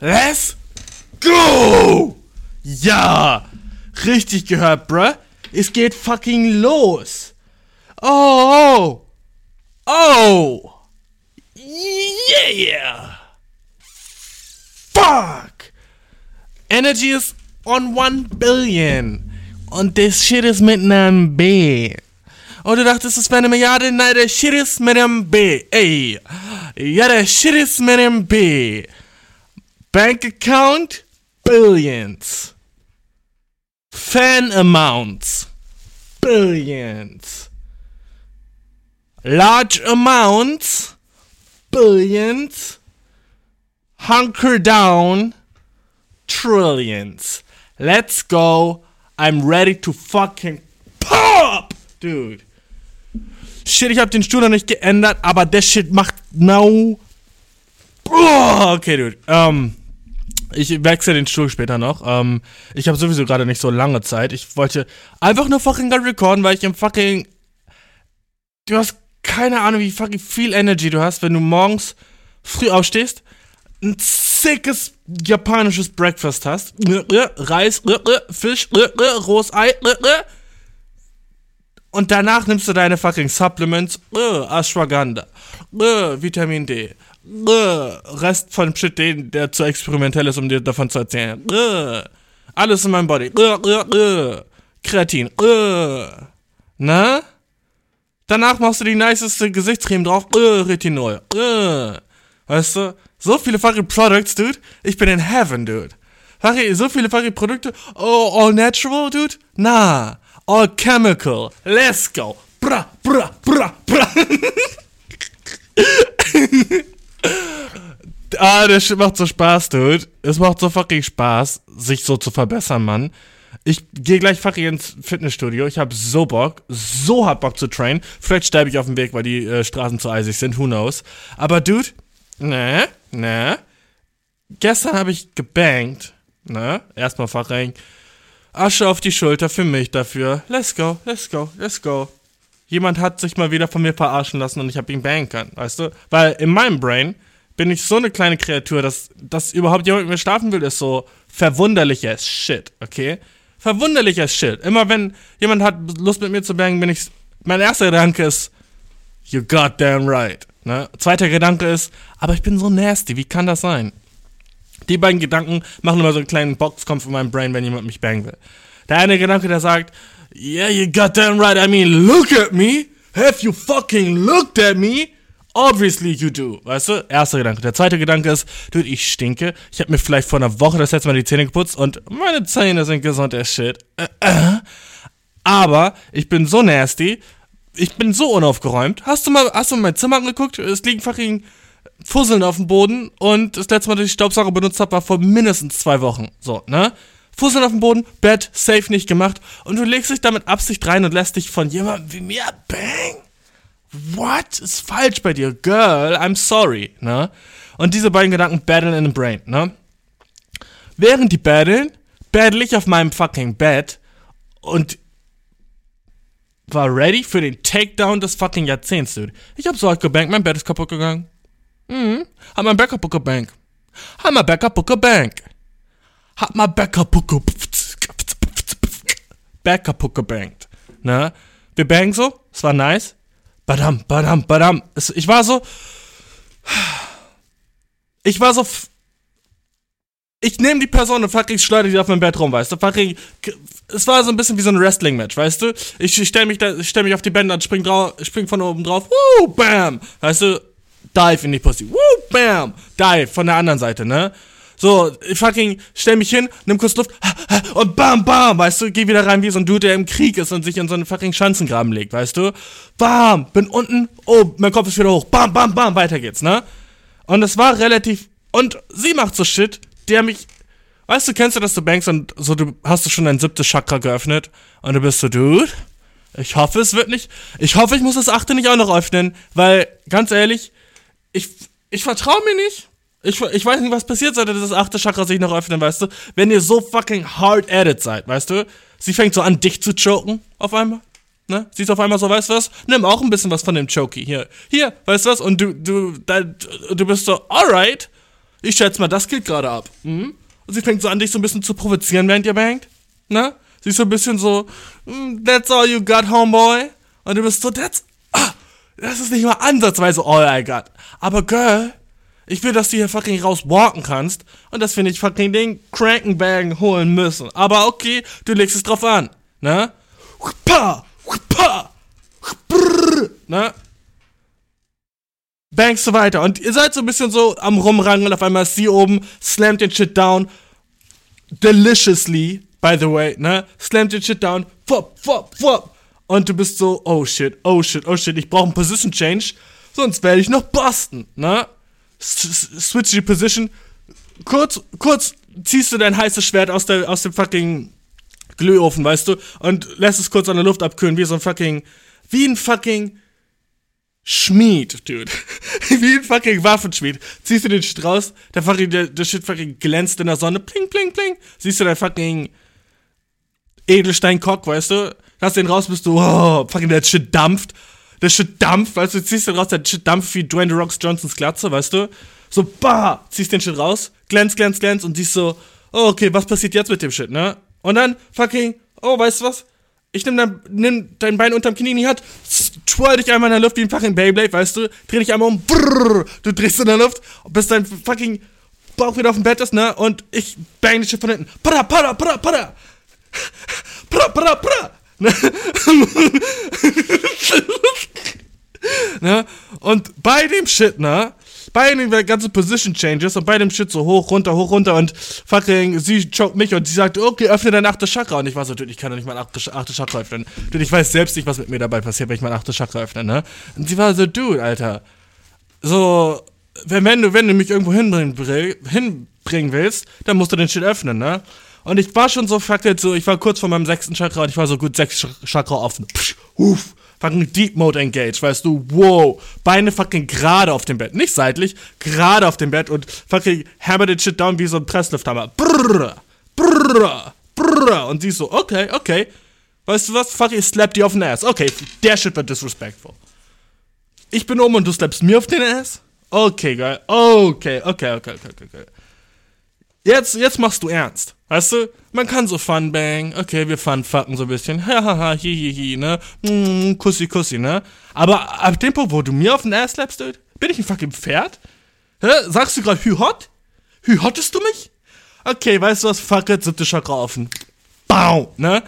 Let's go! Ja! Richtig gehört, bruh. Es geht fucking los. Oh! Oh! Yeah! Fuck! Energy is on 1 billion. Und das Shit ist mit einem B. Und du dachtest, es wäre eine Milliarde? Nein, der Shit ist mit einem B. Ey. Ja, der Shit ist mit einem B. Bank account? Billions. Fan amounts? Billions. Large amounts? Billions. Hunker down? Trillions. Let's go. I'm ready to fucking pop! Dude. Shit, ich hab den Stuhl noch nicht geändert, aber der Shit macht now. Oh, okay, dude. Ähm, ich wechsle den Stuhl später noch. Ähm, ich habe sowieso gerade nicht so lange Zeit. Ich wollte einfach nur fucking gerade recorden, weil ich im fucking. Du hast keine Ahnung, wie fucking viel Energy du hast, wenn du morgens früh aufstehst, ein sickes japanisches Breakfast hast. Reis, Fisch, rohes Ei. Und danach nimmst du deine fucking Supplements. Ashwagandha. Vitamin D. Rest von Shit, der zu experimentell ist, um dir davon zu erzählen. Alles in meinem Body. Kreatin. Na? Danach machst du die niceste Gesichtscreme drauf. Retinol. Weißt du? So viele fucking Products, dude. Ich bin in heaven, dude. So viele fucking Produkte. Oh, all natural, dude? Nah. All chemical. Let's go. Bra, bra, bra, bra. ah, Shit macht so Spaß, dude. Es macht so fucking Spaß, sich so zu verbessern, Mann. Ich gehe gleich fucking ins Fitnessstudio. Ich habe so Bock, so hart Bock zu trainen. Vielleicht sterbe ich auf dem Weg, weil die äh, Straßen zu eisig sind. Who knows? Aber dude, ne, ne. Gestern habe ich gebankt. Ne? Erstmal Fachring. Asche auf die Schulter für mich dafür. Let's go, let's go, let's go. Jemand hat sich mal wieder von mir verarschen lassen und ich habe ihn bangen können, weißt du? Weil in meinem Brain bin ich so eine kleine Kreatur, dass, dass überhaupt jemand mit mir schlafen will, ist so verwunderlich as shit, okay? Verwunderlich as shit. Immer wenn jemand hat Lust mit mir zu bangen, bin ich. Mein erster Gedanke ist, you goddamn right. Ne? Zweiter Gedanke ist, aber ich bin so nasty, wie kann das sein? Die beiden Gedanken machen immer so einen kleinen Boxkampf in meinem Brain, wenn jemand mich bangen will. Der eine Gedanke, der sagt, yeah, you goddamn right, I mean, look at me. Have you fucking looked at me? Obviously you do, weißt du? Erster Gedanke. Der zweite Gedanke ist, dude, ich stinke. Ich habe mir vielleicht vor einer Woche das letzte Mal die Zähne geputzt und meine Zähne sind gesund as shit. Äh, äh. Aber ich bin so nasty, ich bin so unaufgeräumt. Hast du mal, hast du mal mein Zimmer angeguckt? Es liegen fucking Fusseln auf dem Boden und das letzte Mal, dass ich Staubsauger benutzt habe, war vor mindestens zwei Wochen. So, ne? Fusseln auf dem Boden, Bett, safe nicht gemacht und du legst dich damit Absicht rein und lässt dich von jemandem wie mir bang. What ist falsch bei dir? Girl, I'm sorry, ne? Und diese beiden Gedanken battlen in the brain, ne? Während die battlen, battle ich auf meinem fucking Bett und war ready für den Takedown des fucking Jahrzehnts, dude. Ich hab so hart gebankt, mein Bett ist kaputt gegangen. Mhm. Hab mein Backup Bank. Hab mein Backup Bank. Hab Booker Backup Booker Bank. Ne? Wir bangen so, es war nice. Badam, badam, badam. Ich war so. Ich war so. Ich nehme die Person und fucking schleudere die auf mein Bett rum, weißt du? Fucking. Es war so ein bisschen wie so ein Wrestling-Match, weißt du? Ich, ich stell mich, da, stell mich auf die Bänder und spring, drauf, spring von oben drauf. Woo, bam! Weißt du? Dive in die Pussy. Woo, bam! Dive von der anderen Seite, ne? So, ich fucking stell mich hin, nimm kurz Luft und bam, bam, weißt du, geh wieder rein wie so ein Dude, der im Krieg ist und sich in so einen fucking Schanzengraben legt, weißt du? Bam, bin unten, oh, mein Kopf ist wieder hoch, bam, bam, bam, weiter geht's, ne? Und es war relativ, und sie macht so Shit, der mich, weißt du, kennst du, dass du bankst und so, du hast du schon dein siebtes Chakra geöffnet und du bist so, Dude, ich hoffe, es wird nicht, ich hoffe, ich muss das achte nicht auch noch öffnen, weil, ganz ehrlich, ich, ich vertraue mir nicht. Ich, ich weiß nicht, was passiert, sollte das achte Chakra sich noch öffnen, weißt du? Wenn ihr so fucking hard at seid, weißt du? Sie fängt so an, dich zu choken, auf einmal. Ne? Sie ist auf einmal so, weißt du was? Nimm auch ein bisschen was von dem Chokey. Hier, hier, weißt du was? Und du, du, da, du bist so, alright. Ich schätze mal, das geht gerade ab. Mhm. Und sie fängt so an, dich so ein bisschen zu provozieren, während ihr bangt. Ne? Sie ist so ein bisschen so, mm, that's all you got, homeboy. Und du bist so, that's, ah, das ist nicht mal ansatzweise all I got. Aber Girl, ich will, dass du hier fucking rauswalken kannst. Und das finde ich fucking den Crankenbag holen müssen. Aber okay, du legst es drauf an. Ne? Pa, pa, brrr, ne? Bangst so weiter. Und ihr seid so ein bisschen so am Rumrangen und auf einmal ist sie oben, slammt den Shit down. Deliciously, by the way, ne? Slammt den Shit down. Fop, fop, fop. Und du bist so, oh shit, oh shit, oh shit, ich brauche einen Position Change, sonst werde ich noch busten, ne? Switch die Position. Kurz, kurz ziehst du dein heißes Schwert aus, der, aus dem fucking Glühofen, weißt du, und lässt es kurz an der Luft abkühlen, wie so ein fucking, wie ein fucking Schmied, dude. wie ein fucking Waffenschmied. Ziehst du den Shit raus, der fucking, der, der Shit fucking glänzt in der Sonne, pling, pling, pling. Siehst du dein fucking Edelstein-Cock, weißt du, Lass den raus, bist du, oh, fucking, der Shit dampft. Der Shit dampft, weißt du, ziehst den raus, der Shit dampft wie Dwayne The Rocks Johnsons Glatze, weißt du? So, bah, ziehst den Shit raus, glänzt, glänzt, glänzt und siehst so, oh, okay, was passiert jetzt mit dem Shit, ne? Und dann, fucking, oh, weißt du was? Ich nimm dein, nimm dein Bein unterm Knie in die Hand, twirl dich einmal in der Luft wie ein fucking Beyblade, weißt du? Dreh dich einmal um, brrr, du drehst in der Luft, bis dein fucking Bauch wieder auf dem Bett ist, ne? Und ich bang dich von hinten. Pada, pada, pada, pada. Pra, pra, pra. ne? Und bei dem Shit, ne? Bei den ganzen Position Changes und bei dem Shit so hoch, runter, hoch, runter und fucking, sie choked mich und sie sagt, okay, öffne dein achtes Chakra. Und ich war so, dude, ich kann doch nicht mein achtes, achtes Chakra öffnen. Dude, ich weiß selbst nicht, was mit mir dabei passiert, wenn ich mein achtes Chakra öffne, ne? Und sie war so, dude, Alter. So, wenn, wenn du, wenn du mich irgendwo hinbringen, hinbringen willst, dann musst du den Shit öffnen, ne? Und ich war schon so fucking so, ich war kurz vor meinem sechsten Chakra und ich war so gut sechs Chakra offen. Psch, uff, fucking Deep Mode engaged, weißt du, wow. Beine fucking gerade auf dem Bett, nicht seitlich, gerade auf dem Bett und fucking hammer den Shit down wie so ein Presslifthammer. Brrr, brrr, brrr. Und ist so, okay, okay. Weißt du was? Fuck, ich slap die auf den Ass. Okay, der Shit wird disrespectful. Ich bin oben und du slappst mir auf den Ass? Okay, geil. Okay, okay, okay, okay, okay. Jetzt, jetzt machst du ernst. Weißt du, man kann so fun bang, okay, wir fun fucken so ein bisschen, hahaha, hi, hi, hi, ne, mm, kussi, kussi, ne. Aber ab dem Punkt, wo du mir auf den Ass slappst, dude, bin ich ein fucking Pferd? Hä? Sagst du gerade hü hot? Hü hottest du mich? Okay, weißt du was, fuck it, siebte Chakra offen. Bau, ne?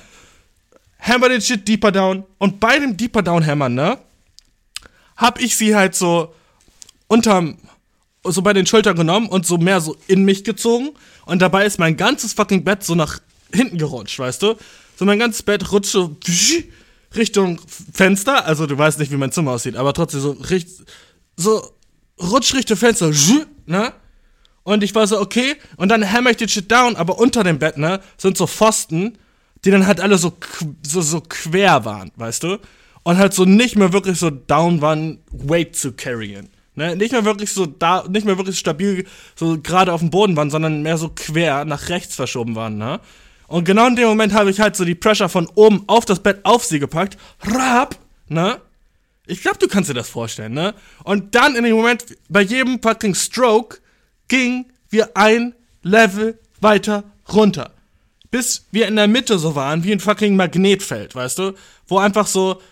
Hammer den Shit deeper down. Und bei dem deeper down Hammern, ne, hab ich sie halt so unterm, so bei den Schultern genommen und so mehr so in mich gezogen und dabei ist mein ganzes fucking Bett so nach hinten gerutscht, weißt du? So mein ganzes Bett rutscht so Richtung Fenster, also du weißt nicht, wie mein Zimmer aussieht, aber trotzdem so so rutscht Richtung Fenster, ne? Und ich war so, okay, und dann hammer ich den Shit down, aber unter dem Bett, ne, sind so Pfosten, die dann halt alle so, so, so quer waren, weißt du? Und halt so nicht mehr wirklich so down waren, weight zu carryen. Ne? Nicht mehr wirklich so da, nicht mehr wirklich stabil so gerade auf dem Boden waren, sondern mehr so quer nach rechts verschoben waren, ne? Und genau in dem Moment habe ich halt so die Pressure von oben auf das Bett auf sie gepackt. Rap, ne? Ich glaube, du kannst dir das vorstellen, ne? Und dann in dem Moment, bei jedem fucking Stroke, ging wir ein Level weiter runter. Bis wir in der Mitte so waren, wie ein fucking Magnetfeld, weißt du? Wo einfach so,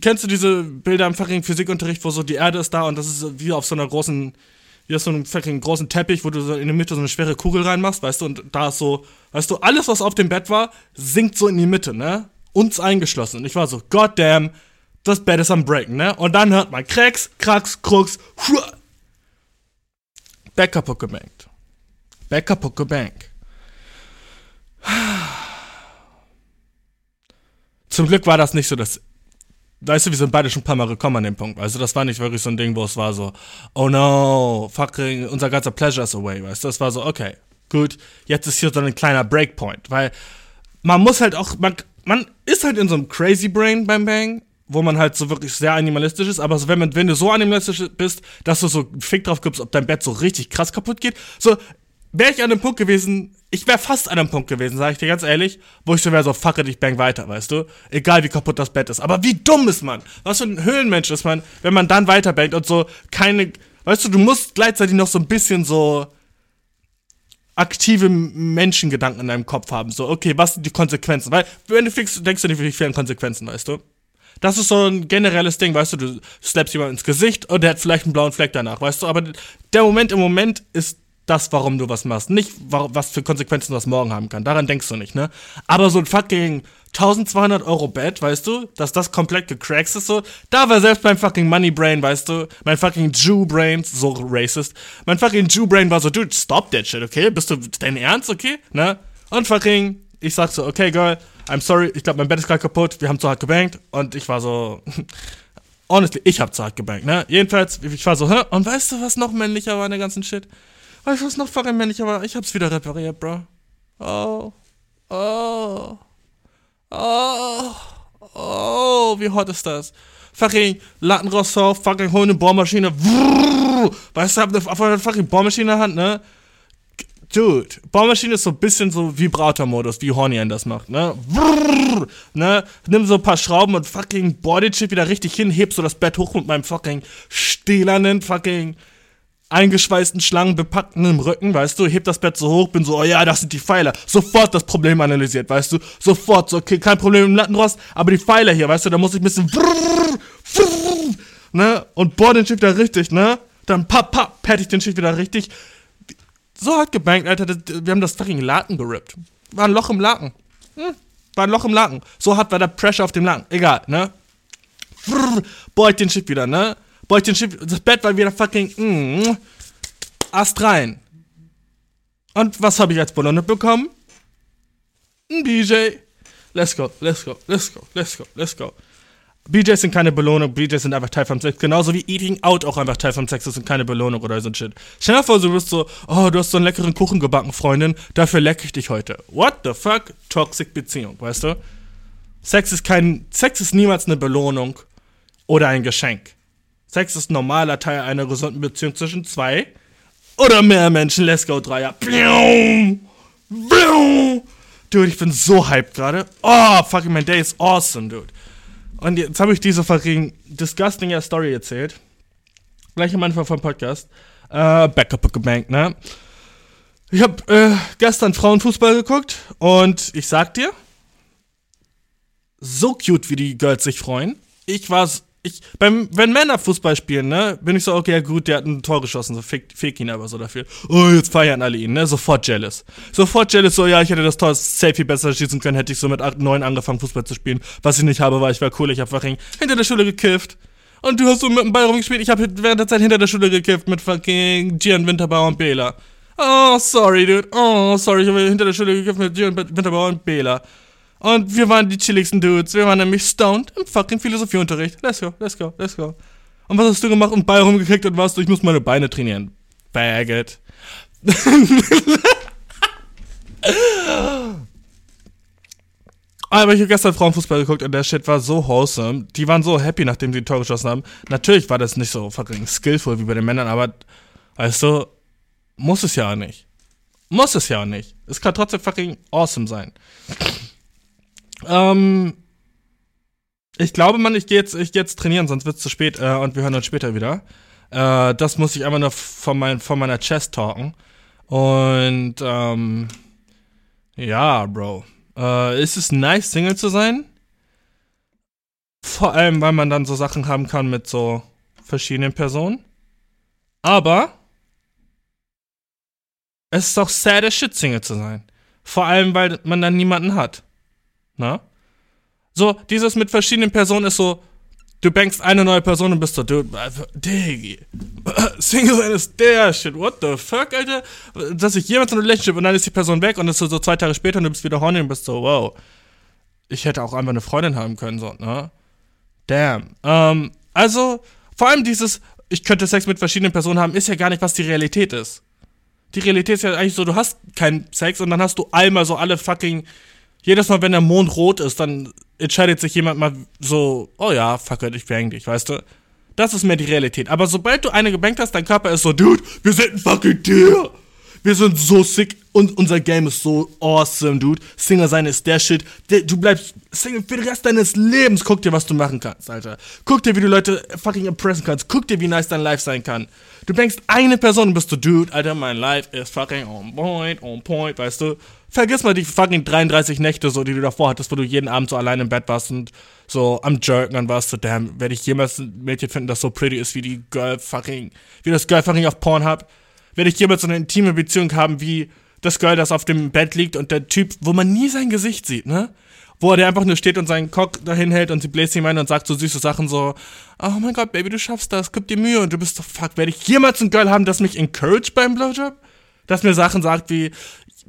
kennst du diese Bilder im fucking Physikunterricht, wo so die Erde ist da und das ist wie auf so einer großen, wie auf so einem fucking großen Teppich, wo du so in der Mitte so eine schwere Kugel reinmachst, weißt du, und da ist so, weißt du, alles, was auf dem Bett war, sinkt so in die Mitte, ne? Uns eingeschlossen. Und ich war so, goddamn, das Bett ist am Breaken, ne? Und dann hört man Cracks, Cracks, Krux, Huah. Back kaputt gebankt. Back kaputt gebankt. Zum Glück war das nicht so das weißt du, wir sind beide schon ein paar Mal gekommen an dem Punkt. Also das war nicht wirklich so ein Ding, wo es war so, oh no, fucking, unser ganzer Pleasure is away, weißt du? Das war so, okay, gut, jetzt ist hier so ein kleiner Breakpoint, weil man muss halt auch, man, man ist halt in so einem Crazy Brain beim Bang, wo man halt so wirklich sehr animalistisch ist, aber so, wenn, wenn du so animalistisch bist, dass du so Fick drauf gibst, ob dein Bett so richtig krass kaputt geht, so, wäre ich an dem Punkt gewesen, ich wäre fast an einem Punkt gewesen, sage ich dir ganz ehrlich, wo ich so wäre so, fuck it, ich bang weiter, weißt du? Egal wie kaputt das Bett ist. Aber wie dumm ist man? Was für ein Höhlenmensch ist man, wenn man dann weiter bangt und so keine, weißt du, du musst gleichzeitig noch so ein bisschen so aktive Menschengedanken in deinem Kopf haben. So, okay, was sind die Konsequenzen? Weil, wenn du fliegst, denkst du nicht wirklich viel an Konsequenzen, weißt du? Das ist so ein generelles Ding, weißt du, du slappst jemand ins Gesicht und der hat vielleicht einen blauen Fleck danach, weißt du? Aber der Moment im Moment ist das, warum du was machst. Nicht, was für Konsequenzen das morgen haben kann. Daran denkst du nicht, ne? Aber so ein fucking 1200 Euro Bett, weißt du, dass das komplett gecrackt ist, so, da war selbst mein fucking Money Brain, weißt du, mein fucking Jew Brain, so racist, mein fucking Jew Brain war so, dude, stop that shit, okay? Bist du dein Ernst, okay? Ne? Und fucking, ich sag so, okay, girl, I'm sorry, ich glaube, mein Bett ist gerade kaputt, wir haben zu hart gebankt und ich war so, honestly, ich hab zu hart gebankt, ne? Jedenfalls, ich war so, hä? Und weißt du, was noch männlicher war in der ganzen Shit? Weißt du, was noch fucking männlicher war? Ich hab's wieder repariert, bro. Oh. Oh. Oh. Oh, wie hot ist das? Fucking Lattenrosser, fucking hol eine Bohrmaschine. Weißt du, hab eine, auf eine fucking Bohrmaschine in der Hand, ne? Dude, Bohrmaschine ist so ein bisschen so Vibrator-Modus, wie Horny das macht, ne? ne? Nimm so ein paar Schrauben und fucking bohr den wieder richtig hin, heb so das Bett hoch mit meinem fucking stählernen fucking eingeschweißten Schlangen bepackten im Rücken, weißt du, heb das Bett so hoch, bin so, oh ja, das sind die Pfeiler. Sofort das Problem analysiert, weißt du, sofort, so, okay, kein Problem im Lattenrost, aber die Pfeiler hier, weißt du, da muss ich ein bisschen, ne, und bohr den Schiff da richtig, ne, dann papp, papp, pad ich den Schiff wieder richtig. So hat gebankt, Alter, wir haben das fucking Laken gerippt. War ein Loch im Laken. Hm, war ein Loch im Laken. So hat war der Pressure auf dem Laken. Egal, ne. Bohr ich den Schiff wieder, ne Boah, ich den Schiff, das Bett war wieder fucking, mm, Ast rein. Und was habe ich als Belohnung bekommen? Ein BJ. Let's go, let's go, let's go, let's go, let's go. BJs sind keine Belohnung, BJs sind einfach Teil vom Sex. Genauso wie Eating Out auch einfach Teil vom Sex ist und keine Belohnung oder so ein Shit. Stell dir vor, du bist so, oh, du hast so einen leckeren Kuchen gebacken, Freundin, dafür lecke ich dich heute. What the fuck? Toxic Beziehung, weißt du? Sex ist kein, Sex ist niemals eine Belohnung oder ein Geschenk. Sex ist normaler Teil einer gesunden Beziehung zwischen zwei oder mehr Menschen. Let's go, Dreier. Dude, ich bin so hyped gerade. Oh, fucking my day is awesome, dude. Und jetzt habe ich diese fucking disgusting Story erzählt. Gleich am Anfang vom Podcast. Äh, Backup gebankt, ne? Ich habe äh, gestern Frauenfußball geguckt und ich sag dir, so cute, wie die Girls sich freuen. Ich war ich, beim, wenn Männer Fußball spielen, ne, bin ich so, okay, ja gut, der hat ein Tor geschossen, so fick, fick ihn aber so dafür. Oh, jetzt feiern alle ihn, ne, sofort jealous. Sofort jealous, so, ja, ich hätte das Tor safe viel besser schießen können, hätte ich so mit 8, 9 angefangen, Fußball zu spielen. Was ich nicht habe, war, ich war cool, ich hab fucking hinter der Schule gekifft. Und du hast so mit dem Ball rumgespielt, ich habe während der Zeit hinter der Schule gekifft mit fucking Gian Winterbauer und Bela. Oh, sorry, dude. Oh, sorry, ich habe hinter der Schule gekifft mit Gian Winterbauer und Bela. Und wir waren die chilligsten Dudes. Wir waren nämlich stoned im fucking Philosophieunterricht. Let's go, let's go, let's go. Und was hast du gemacht? Und Ball rumgekriegt und warst du, ich muss meine Beine trainieren. Faggot. Aber ich habe gestern Frauenfußball geguckt und der Shit war so wholesome. Die waren so happy, nachdem sie ein Tor geschossen haben. Natürlich war das nicht so fucking skillful wie bei den Männern, aber weißt du, muss es ja auch nicht. Muss es ja auch nicht. Es kann trotzdem fucking awesome sein. Ähm, ich glaube, man, ich gehe jetzt, ich geh jetzt trainieren, sonst wird's zu spät äh, und wir hören uns später wieder. Äh, das muss ich einfach nur von, mein, von meiner Chest talken. Und ähm, ja, Bro. Äh, ist es nice, Single zu sein? Vor allem, weil man dann so Sachen haben kann mit so verschiedenen Personen. Aber es ist auch sad as shit, Single zu sein. Vor allem, weil man dann niemanden hat. Na? So, dieses mit verschiedenen Personen ist so, du bankst eine neue Person und bist so, du, also, Diggi, Single sein ist der Shit, what the fuck, Alter? Dass ich jemand so eine Relationship und dann ist die Person weg und ist so, so zwei Tage später und du bist wieder horny und bist so, wow. Ich hätte auch einfach eine Freundin haben können, so, ne? Damn. Ähm, also, vor allem dieses, ich könnte Sex mit verschiedenen Personen haben, ist ja gar nicht, was die Realität ist. Die Realität ist ja eigentlich so, du hast keinen Sex und dann hast du einmal so alle fucking jedes Mal, wenn der Mond rot ist, dann entscheidet sich jemand mal so, oh ja, fuck it, ich bang dich, weißt du? Das ist mehr die Realität. Aber sobald du eine gebankt hast, dein Körper ist so, Dude, wir sind ein fucking Tier. Wir sind so sick und unser Game ist so awesome, dude. Singer sein ist der Shit. Du bleibst Single für den Rest deines Lebens. Guck dir, was du machen kannst, Alter. Guck dir, wie du Leute fucking impressen kannst. Guck dir, wie nice dein Life sein kann. Du denkst, eine Person bist du, dude, Alter, mein Life ist fucking on point, on point, weißt du. Vergiss mal die fucking 33 Nächte, so, die du davor hattest, wo du jeden Abend so allein im Bett warst und so am Jerken und warst so, damn, werde ich jemals ein Mädchen finden, das so pretty ist wie die Girl fucking, wie das Girl fucking auf Pornhub? Werde ich jemals so eine intime Beziehung haben wie das Girl, das auf dem Bett liegt und der Typ, wo man nie sein Gesicht sieht, ne? Wo er einfach nur steht und seinen Cock dahin hält und sie bläst ihm ein und sagt so süße Sachen so, oh mein Gott, Baby, du schaffst das, gib dir Mühe und du bist so, fuck, werde ich jemals ein Girl haben, das mich encouraged beim Blowjob? Das mir Sachen sagt wie,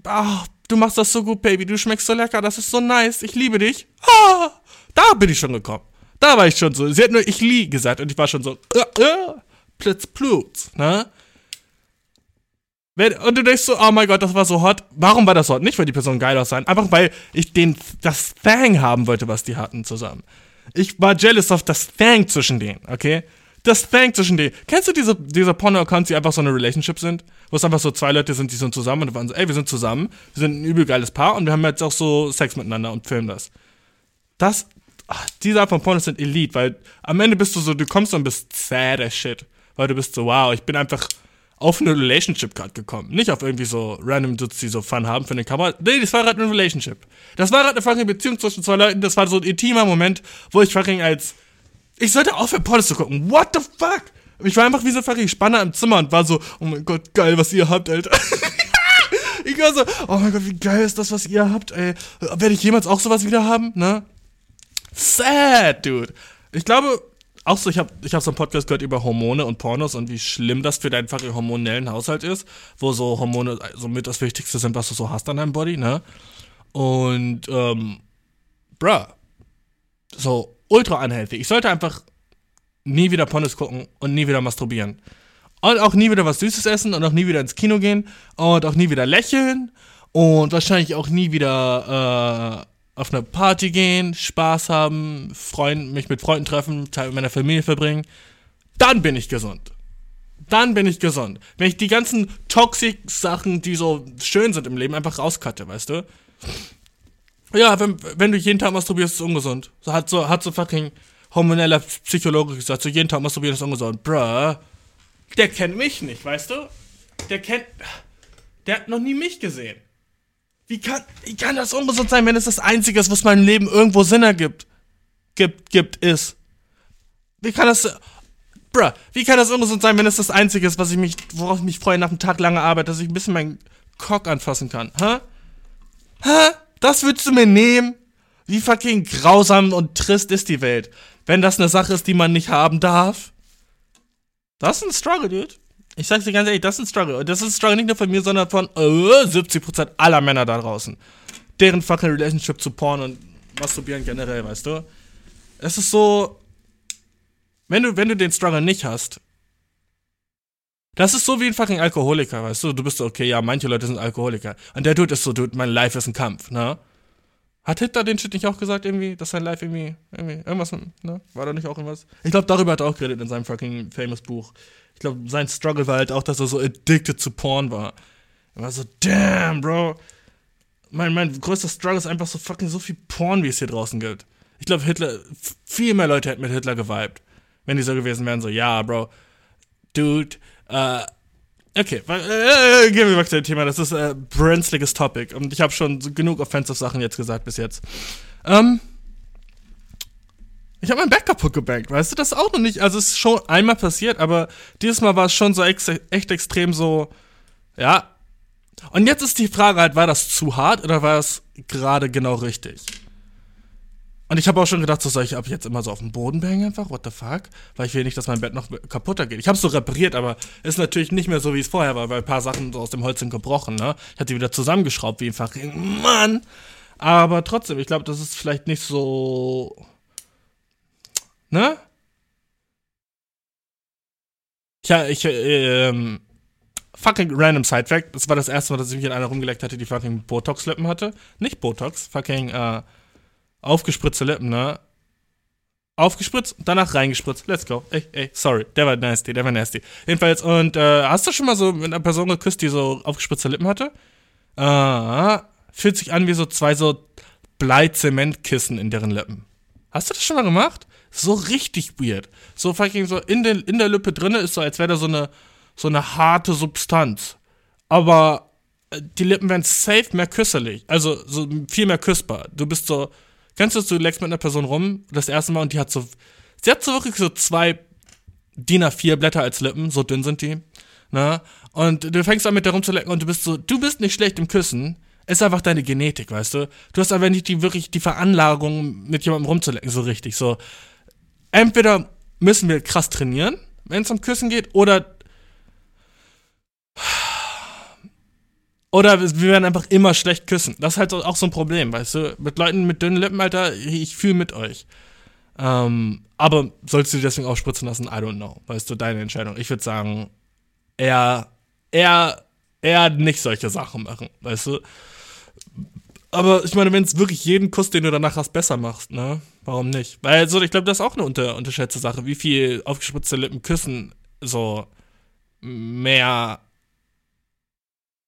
oh, du machst das so gut, Baby, du schmeckst so lecker, das ist so nice, ich liebe dich. Ah, da bin ich schon gekommen. Da war ich schon so. Sie hat nur ich lieh gesagt und ich war schon so, äh, äh, plitz, plutz, ne? Und du denkst so, oh mein Gott, das war so hot. Warum war das hot? Nicht, weil die Person geil aussah, einfach weil ich den, das Thang haben wollte, was die hatten zusammen. Ich war jealous auf das Thang zwischen denen, okay? Das Thang zwischen denen. Kennst du diese, diese Porno-Accounts, die einfach so eine Relationship sind? Wo es einfach so zwei Leute sind, die sind zusammen und waren so, ey, wir sind zusammen, wir sind ein übel geiles Paar und wir haben jetzt auch so Sex miteinander und filmen das. Das, ach, diese Art von Pornos sind Elite, weil am Ende bist du so, du kommst und bist sad as shit. Weil du bist so, wow, ich bin einfach auf eine Relationship gerade gekommen. Nicht auf irgendwie so random Dudes, die so Fun haben für eine Kamera. Nee, das war gerade eine Relationship. Das war gerade eine fucking Beziehung zwischen zwei Leuten. Das war so ein intimer Moment, wo ich fucking als. Ich sollte aufhören, Pornos zu gucken. What the fuck? Ich war einfach wie so fucking Spanner im Zimmer und war so, oh mein Gott, geil, was ihr habt, Alter. ich war so, oh mein Gott, wie geil ist das, was ihr habt, ey. Werde ich jemals auch sowas wieder haben, ne? Sad, dude. Ich glaube, auch so, ich habe ich hab so einen Podcast gehört über Hormone und Pornos und wie schlimm das für deinen hormonellen Haushalt ist, wo so Hormone so mit das Wichtigste sind, was du so hast an deinem Body, ne? Und, ähm, bruh, so ultra unhealthy. Ich sollte einfach nie wieder Pornos gucken und nie wieder masturbieren. Und auch nie wieder was Süßes essen und auch nie wieder ins Kino gehen und auch nie wieder lächeln und wahrscheinlich auch nie wieder äh, auf eine Party gehen, Spaß haben, Freund, mich mit Freunden treffen, Zeit mit meiner Familie verbringen, dann bin ich gesund. Dann bin ich gesund. Wenn ich die ganzen Toxic-Sachen, die so schön sind im Leben, einfach rauskatte, weißt du? Ja, wenn, wenn du jeden Tag masturbierst, ist es ungesund. So hat so, hat so fucking hormoneller Psychologe gesagt, so jeden Tag masturbieren ist ungesund. Bruh, der kennt mich nicht, weißt du? Der kennt, der hat noch nie mich gesehen. Wie kann, wie kann das ungesund sein, wenn es das Einzige ist, was meinem Leben irgendwo Sinn ergibt? Gibt, gibt, ist. Wie kann das, bruh, wie kann das ungesund sein, wenn es das Einzige ist, was ich mich, worauf ich mich freue nach einem Tag langer Arbeit, dass ich ein bisschen meinen Cock anfassen kann? Hä? Hä? Das würdest du mir nehmen? Wie fucking grausam und trist ist die Welt, wenn das eine Sache ist, die man nicht haben darf? Das ist ein Struggle, dude. Ich sag's dir ganz ehrlich, das ist ein Struggle. Das ist ein Struggle nicht nur von mir, sondern von äh, 70% aller Männer da draußen. Deren fucking Relationship zu Porn und Masturbieren generell, weißt du? Es ist so, wenn du, wenn du den Struggle nicht hast, das ist so wie ein fucking Alkoholiker, weißt du? Du bist so, okay, ja, manche Leute sind Alkoholiker. Und der Dude ist so, Dude, mein Life ist ein Kampf, ne? Hat Hitler den Shit nicht auch gesagt, irgendwie, dass sein Life irgendwie, irgendwie, irgendwas, ne? War da nicht auch irgendwas? Ich glaube, darüber hat er auch geredet in seinem fucking famous Buch ich glaube, sein Struggle war halt auch, dass er so addicted zu Porn war. Er war so, damn, Bro. Mein, mein größter Struggle ist einfach so fucking so viel Porn, wie es hier draußen gibt. Ich glaube, Hitler, viel mehr Leute hätten mit Hitler geweibt, wenn die so gewesen wären, so, ja, Bro, Dude, äh, okay, äh, äh, gehen wir back zu dem Thema, das ist äh, brenzliges Topic und ich habe schon genug offensive Sachen jetzt gesagt bis jetzt. Ähm, ich habe mein Bett kaputt gebankt, weißt du? Das auch noch nicht. Also, es ist schon einmal passiert, aber dieses Mal war es schon so ex echt extrem so. Ja. Und jetzt ist die Frage halt, war das zu hart oder war es gerade genau richtig? Und ich habe auch schon gedacht, so soll ich ab jetzt immer so auf dem Boden bangen einfach? What the fuck? Weil ich will nicht, dass mein Bett noch kaputter geht. Ich habe es so repariert, aber ist natürlich nicht mehr so, wie es vorher war, weil ein paar Sachen so aus dem Holz sind gebrochen, ne? Ich hatte wieder zusammengeschraubt wie einfach. Mann! Aber trotzdem, ich glaube, das ist vielleicht nicht so Ne? Ja, ich, ähm, fucking random Sidefact. Das war das erste Mal, dass ich mich in einer rumgeleckt hatte, die fucking Botox-Lippen hatte. Nicht Botox, fucking, äh, aufgespritzte Lippen, ne? aufgespritzt, danach reingespritzt. Let's go. Ey, ey, sorry, der war nasty, der war nasty. Jedenfalls, und äh, hast du schon mal so mit einer Person geküsst, die so aufgespritzte Lippen hatte? Ah, fühlt sich an wie so zwei so Blei-Zementkissen in deren Lippen. Hast du das schon mal gemacht? So richtig weird. So fucking so in, den, in der Lippe drinne ist so, als wäre da so eine, so eine harte Substanz. Aber äh, die Lippen werden safe mehr küsselig. Also so viel mehr küssbar. Du bist so, kennst du, du leckst mit einer Person rum, das erste Mal, und die hat so, sie hat so wirklich so zwei DIN A4 Blätter als Lippen, so dünn sind die. Ne? Und du fängst an mit der rumzulecken und du bist so, du bist nicht schlecht im Küssen. Ist einfach deine Genetik, weißt du? Du hast aber nicht die wirklich die Veranlagung, mit jemandem rumzulecken, so richtig. So, entweder müssen wir krass trainieren, wenn es um Küssen geht, oder oder wir werden einfach immer schlecht küssen. Das ist halt auch so ein Problem, weißt du? Mit Leuten mit dünnen Lippen, Alter, ich fühle mit euch. Ähm, aber sollst du dir deswegen aufspritzen lassen? I don't know. Weißt du, deine Entscheidung. Ich würde sagen, eher, eher, eher nicht solche Sachen machen, weißt du? Aber ich meine, wenn es wirklich jeden Kuss, den du danach hast, besser machst, ne? Warum nicht? Weil so, ich glaube, das ist auch eine unter, unterschätzte Sache, wie viel aufgespritzte Lippen küssen so mehr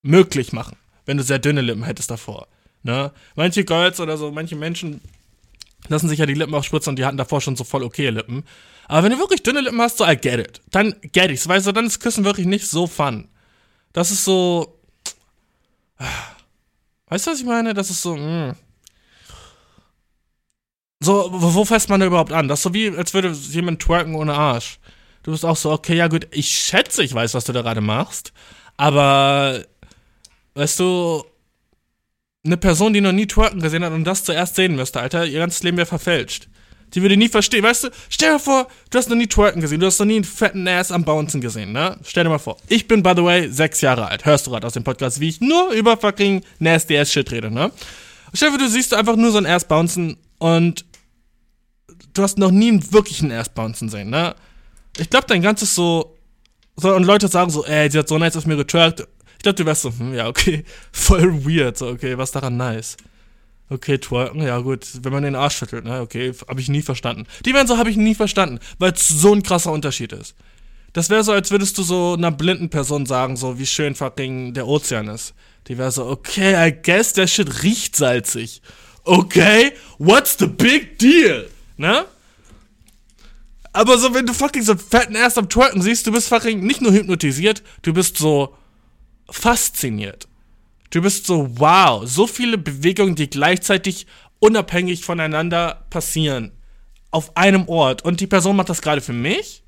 möglich machen, wenn du sehr dünne Lippen hättest davor. Ne? Manche Girls oder so, manche Menschen lassen sich ja die Lippen aufspritzen und die hatten davor schon so voll okay Lippen. Aber wenn du wirklich dünne Lippen hast, so I get it. Dann get ich's, weißt du, dann ist Küssen wirklich nicht so fun. Das ist so. Weißt du, was ich meine? Das ist so. Mh. Mm. So, wo fässt man da überhaupt an? Das ist so wie, als würde jemand twerken ohne Arsch. Du bist auch so, okay, ja gut, ich schätze, ich weiß, was du da gerade machst. Aber weißt du, eine Person, die noch nie twerken gesehen hat und das zuerst sehen müsste, Alter, ihr ganzes Leben wäre verfälscht. Die würde nie verstehen, weißt du? Stell dir vor, du hast noch nie twerken gesehen, du hast noch nie einen fetten Ass am Bouncen gesehen, ne? Stell dir mal vor. Ich bin, by the way, sechs Jahre alt. Hörst du gerade aus dem Podcast, wie ich nur über fucking nasty ass Shit rede, ne? Stell dir vor, du siehst einfach nur so ein Ass bouncen und du hast noch nie einen wirklichen Ass bouncen sehen, ne? Ich glaube, dein ganzes so, so, und Leute sagen so, ey, sie hat so nice auf mir getwerkt ich dachte, du wärst so, hm, ja, okay, voll weird, so, okay, was daran nice? Okay, twerken, ja gut, wenn man den Arsch schüttelt, ne, okay, habe ich nie verstanden. Die so, habe ich nie verstanden, weil es so ein krasser Unterschied ist. Das wäre so, als würdest du so einer blinden Person sagen, so wie schön fucking der Ozean ist. Die wäre so, okay, I guess der Shit riecht salzig. Okay, what's the big deal? Ne? Aber so, wenn du fucking so fetten Ass am Twerken siehst, du bist fucking nicht nur hypnotisiert, du bist so, fasziniert. Du bist so, wow, so viele Bewegungen, die gleichzeitig unabhängig voneinander passieren. Auf einem Ort. Und die Person macht das gerade für mich?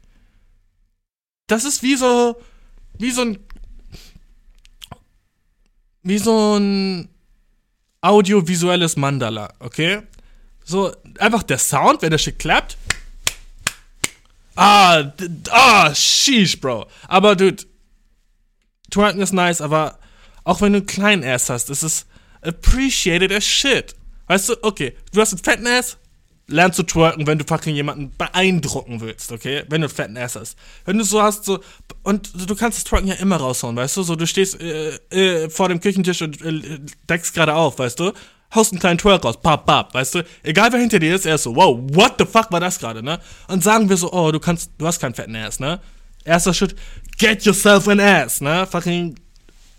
Das ist wie so, wie so ein, wie so ein audiovisuelles Mandala, okay? So, einfach der Sound, wenn der Shit klappt. Ah, ah, sheesh, Bro. Aber, dude, Twerken ist nice, aber auch wenn du einen kleinen Ass hast, ist es appreciated as shit. Weißt du, okay, du hast einen fetten Ass, lernst du twerken, wenn du fucking jemanden beeindrucken willst, okay? Wenn du einen fetten Ass hast. Wenn du so hast, so, und du kannst das Twerken ja immer raushauen, weißt du? So, du stehst äh, äh, vor dem Küchentisch und äh, deckst gerade auf, weißt du? Haust einen kleinen Twerk raus, pap, pap, weißt du? Egal wer hinter dir ist, er ist so, wow, what the fuck war das gerade, ne? Und sagen wir so, oh, du kannst, du hast keinen fetten Ass, ne? Erster Schritt, get yourself an ass, ne? Fucking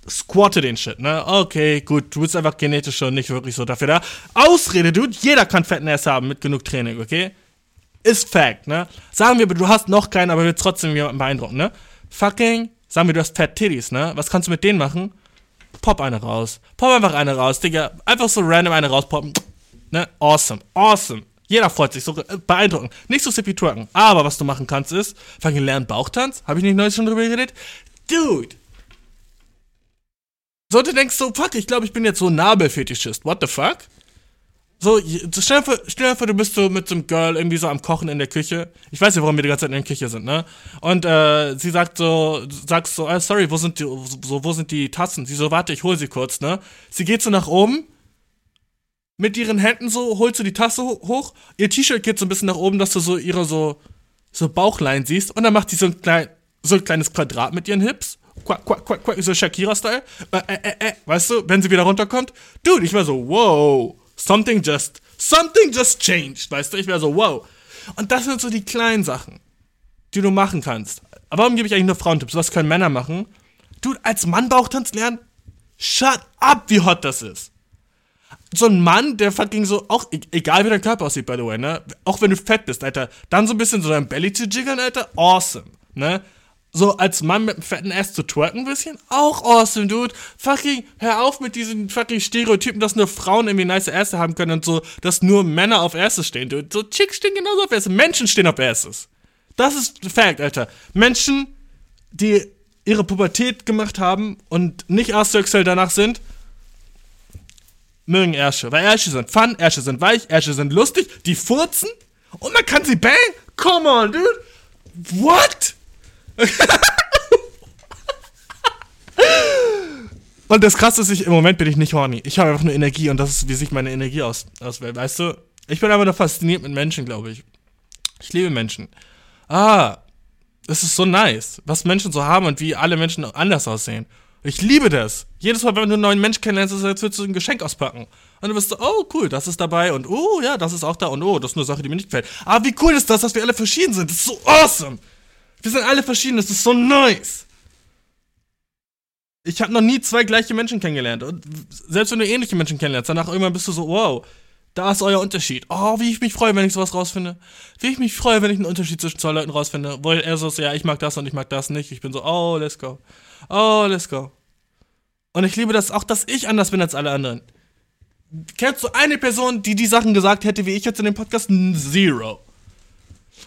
squatte den Shit, ne? Okay, gut, du bist einfach genetisch schon nicht wirklich so dafür da. Ausrede, dude, jeder kann fetten Ass haben mit genug Training, okay? Ist Fact, ne? Sagen wir, du hast noch keinen, aber willst trotzdem jemanden beeindrucken, ne? Fucking, sagen wir, du hast Fat Titties, ne? Was kannst du mit denen machen? Pop eine raus. Pop einfach eine raus, Digga. Einfach so random eine rauspoppen. Ne? Awesome. Awesome. Jeder freut sich, so äh, beeindruckend. Nicht so sippy twerken. Aber was du machen kannst ist, fang lernen Bauchtanz. Habe ich nicht neulich schon drüber geredet? Dude! So, du denkst so, fuck, ich glaube, ich bin jetzt so ein Nabelfetischist. What the fuck? So, stell dir, vor, stell dir vor, du bist so mit so einem Girl irgendwie so am Kochen in der Küche. Ich weiß nicht, warum wir die ganze Zeit in der Küche sind, ne? Und äh, sie sagt so, sagst so, äh, sorry, wo sind die, so, wo sind die Tassen? Sie so, warte, ich hol sie kurz, ne? Sie geht so nach oben, mit ihren Händen so, holst du die Tasse hoch, ihr T-Shirt geht so ein bisschen nach oben, dass du so ihre so, so Bauchlein siehst und dann macht die so ein, klein, so ein kleines Quadrat mit ihren Hips. Quack, quack, quack, quack, so Shakira-Style. Äh, äh, äh, äh, weißt du, wenn sie wieder runterkommt? Dude, ich war so, wow, something just, something just changed, weißt du? Ich war so, wow. Und das sind so die kleinen Sachen, die du machen kannst. Aber warum gebe ich eigentlich nur Frauentipps? Was können Männer machen? Du, als Mann Bauchtanz lernen? Shut up, wie hot das ist. So ein Mann, der fucking so, auch e-, egal wie dein Körper aussieht, by the way, ne? Auch wenn du fett bist, Alter, dann so ein bisschen so dein Belly zu jiggeln, Alter, awesome, ne? So als Mann mit einem fetten Ass zu twerken ein bisschen, auch awesome, dude. Fucking, hör auf mit diesen fucking Stereotypen, dass nur Frauen irgendwie nice Äste haben können und so, dass nur Männer auf Asses stehen, dude. So Chicks stehen genauso auf Asses, Menschen stehen auf Asses. Das ist Fact, Alter. Menschen, die ihre Pubertät gemacht haben und nicht asexuell danach sind, mögen Ärsche. Weil Ärsche sind fun, Ärsche sind weich, Ärsche sind lustig, die furzen und man kann sie bang. Come on, dude. What? und das krasse ist, ich, im Moment bin ich nicht horny. Ich habe einfach nur Energie und das ist, wie sich meine Energie aus, auswählt. Weißt du, ich bin einfach nur fasziniert mit Menschen, glaube ich. Ich liebe Menschen. Ah, es ist so nice, was Menschen so haben und wie alle Menschen anders aussehen. Ich liebe das. Jedes Mal, wenn du einen neuen Menschen kennenlernst, ist als würdest du ein Geschenk auspacken. Und du bist so, oh cool, das ist dabei und oh ja, das ist auch da und oh, das ist eine Sache, die mir nicht gefällt. Aber wie cool ist das, dass wir alle verschieden sind? Das ist so awesome. Wir sind alle verschieden, das ist so nice. Ich habe noch nie zwei gleiche Menschen kennengelernt. Und selbst wenn du ähnliche Menschen kennenlernst, danach irgendwann bist du so, wow, da ist euer Unterschied. Oh, wie ich mich freue, wenn ich sowas rausfinde. Wie ich mich freue, wenn ich einen Unterschied zwischen zwei Leuten rausfinde. Wo er so ist, ja, ich mag das und ich mag das nicht. Ich bin so, oh, let's go. Oh, let's go. Und ich liebe das auch, dass ich anders bin als alle anderen. Kennst du eine Person, die die Sachen gesagt hätte, wie ich jetzt in dem Podcast? Zero.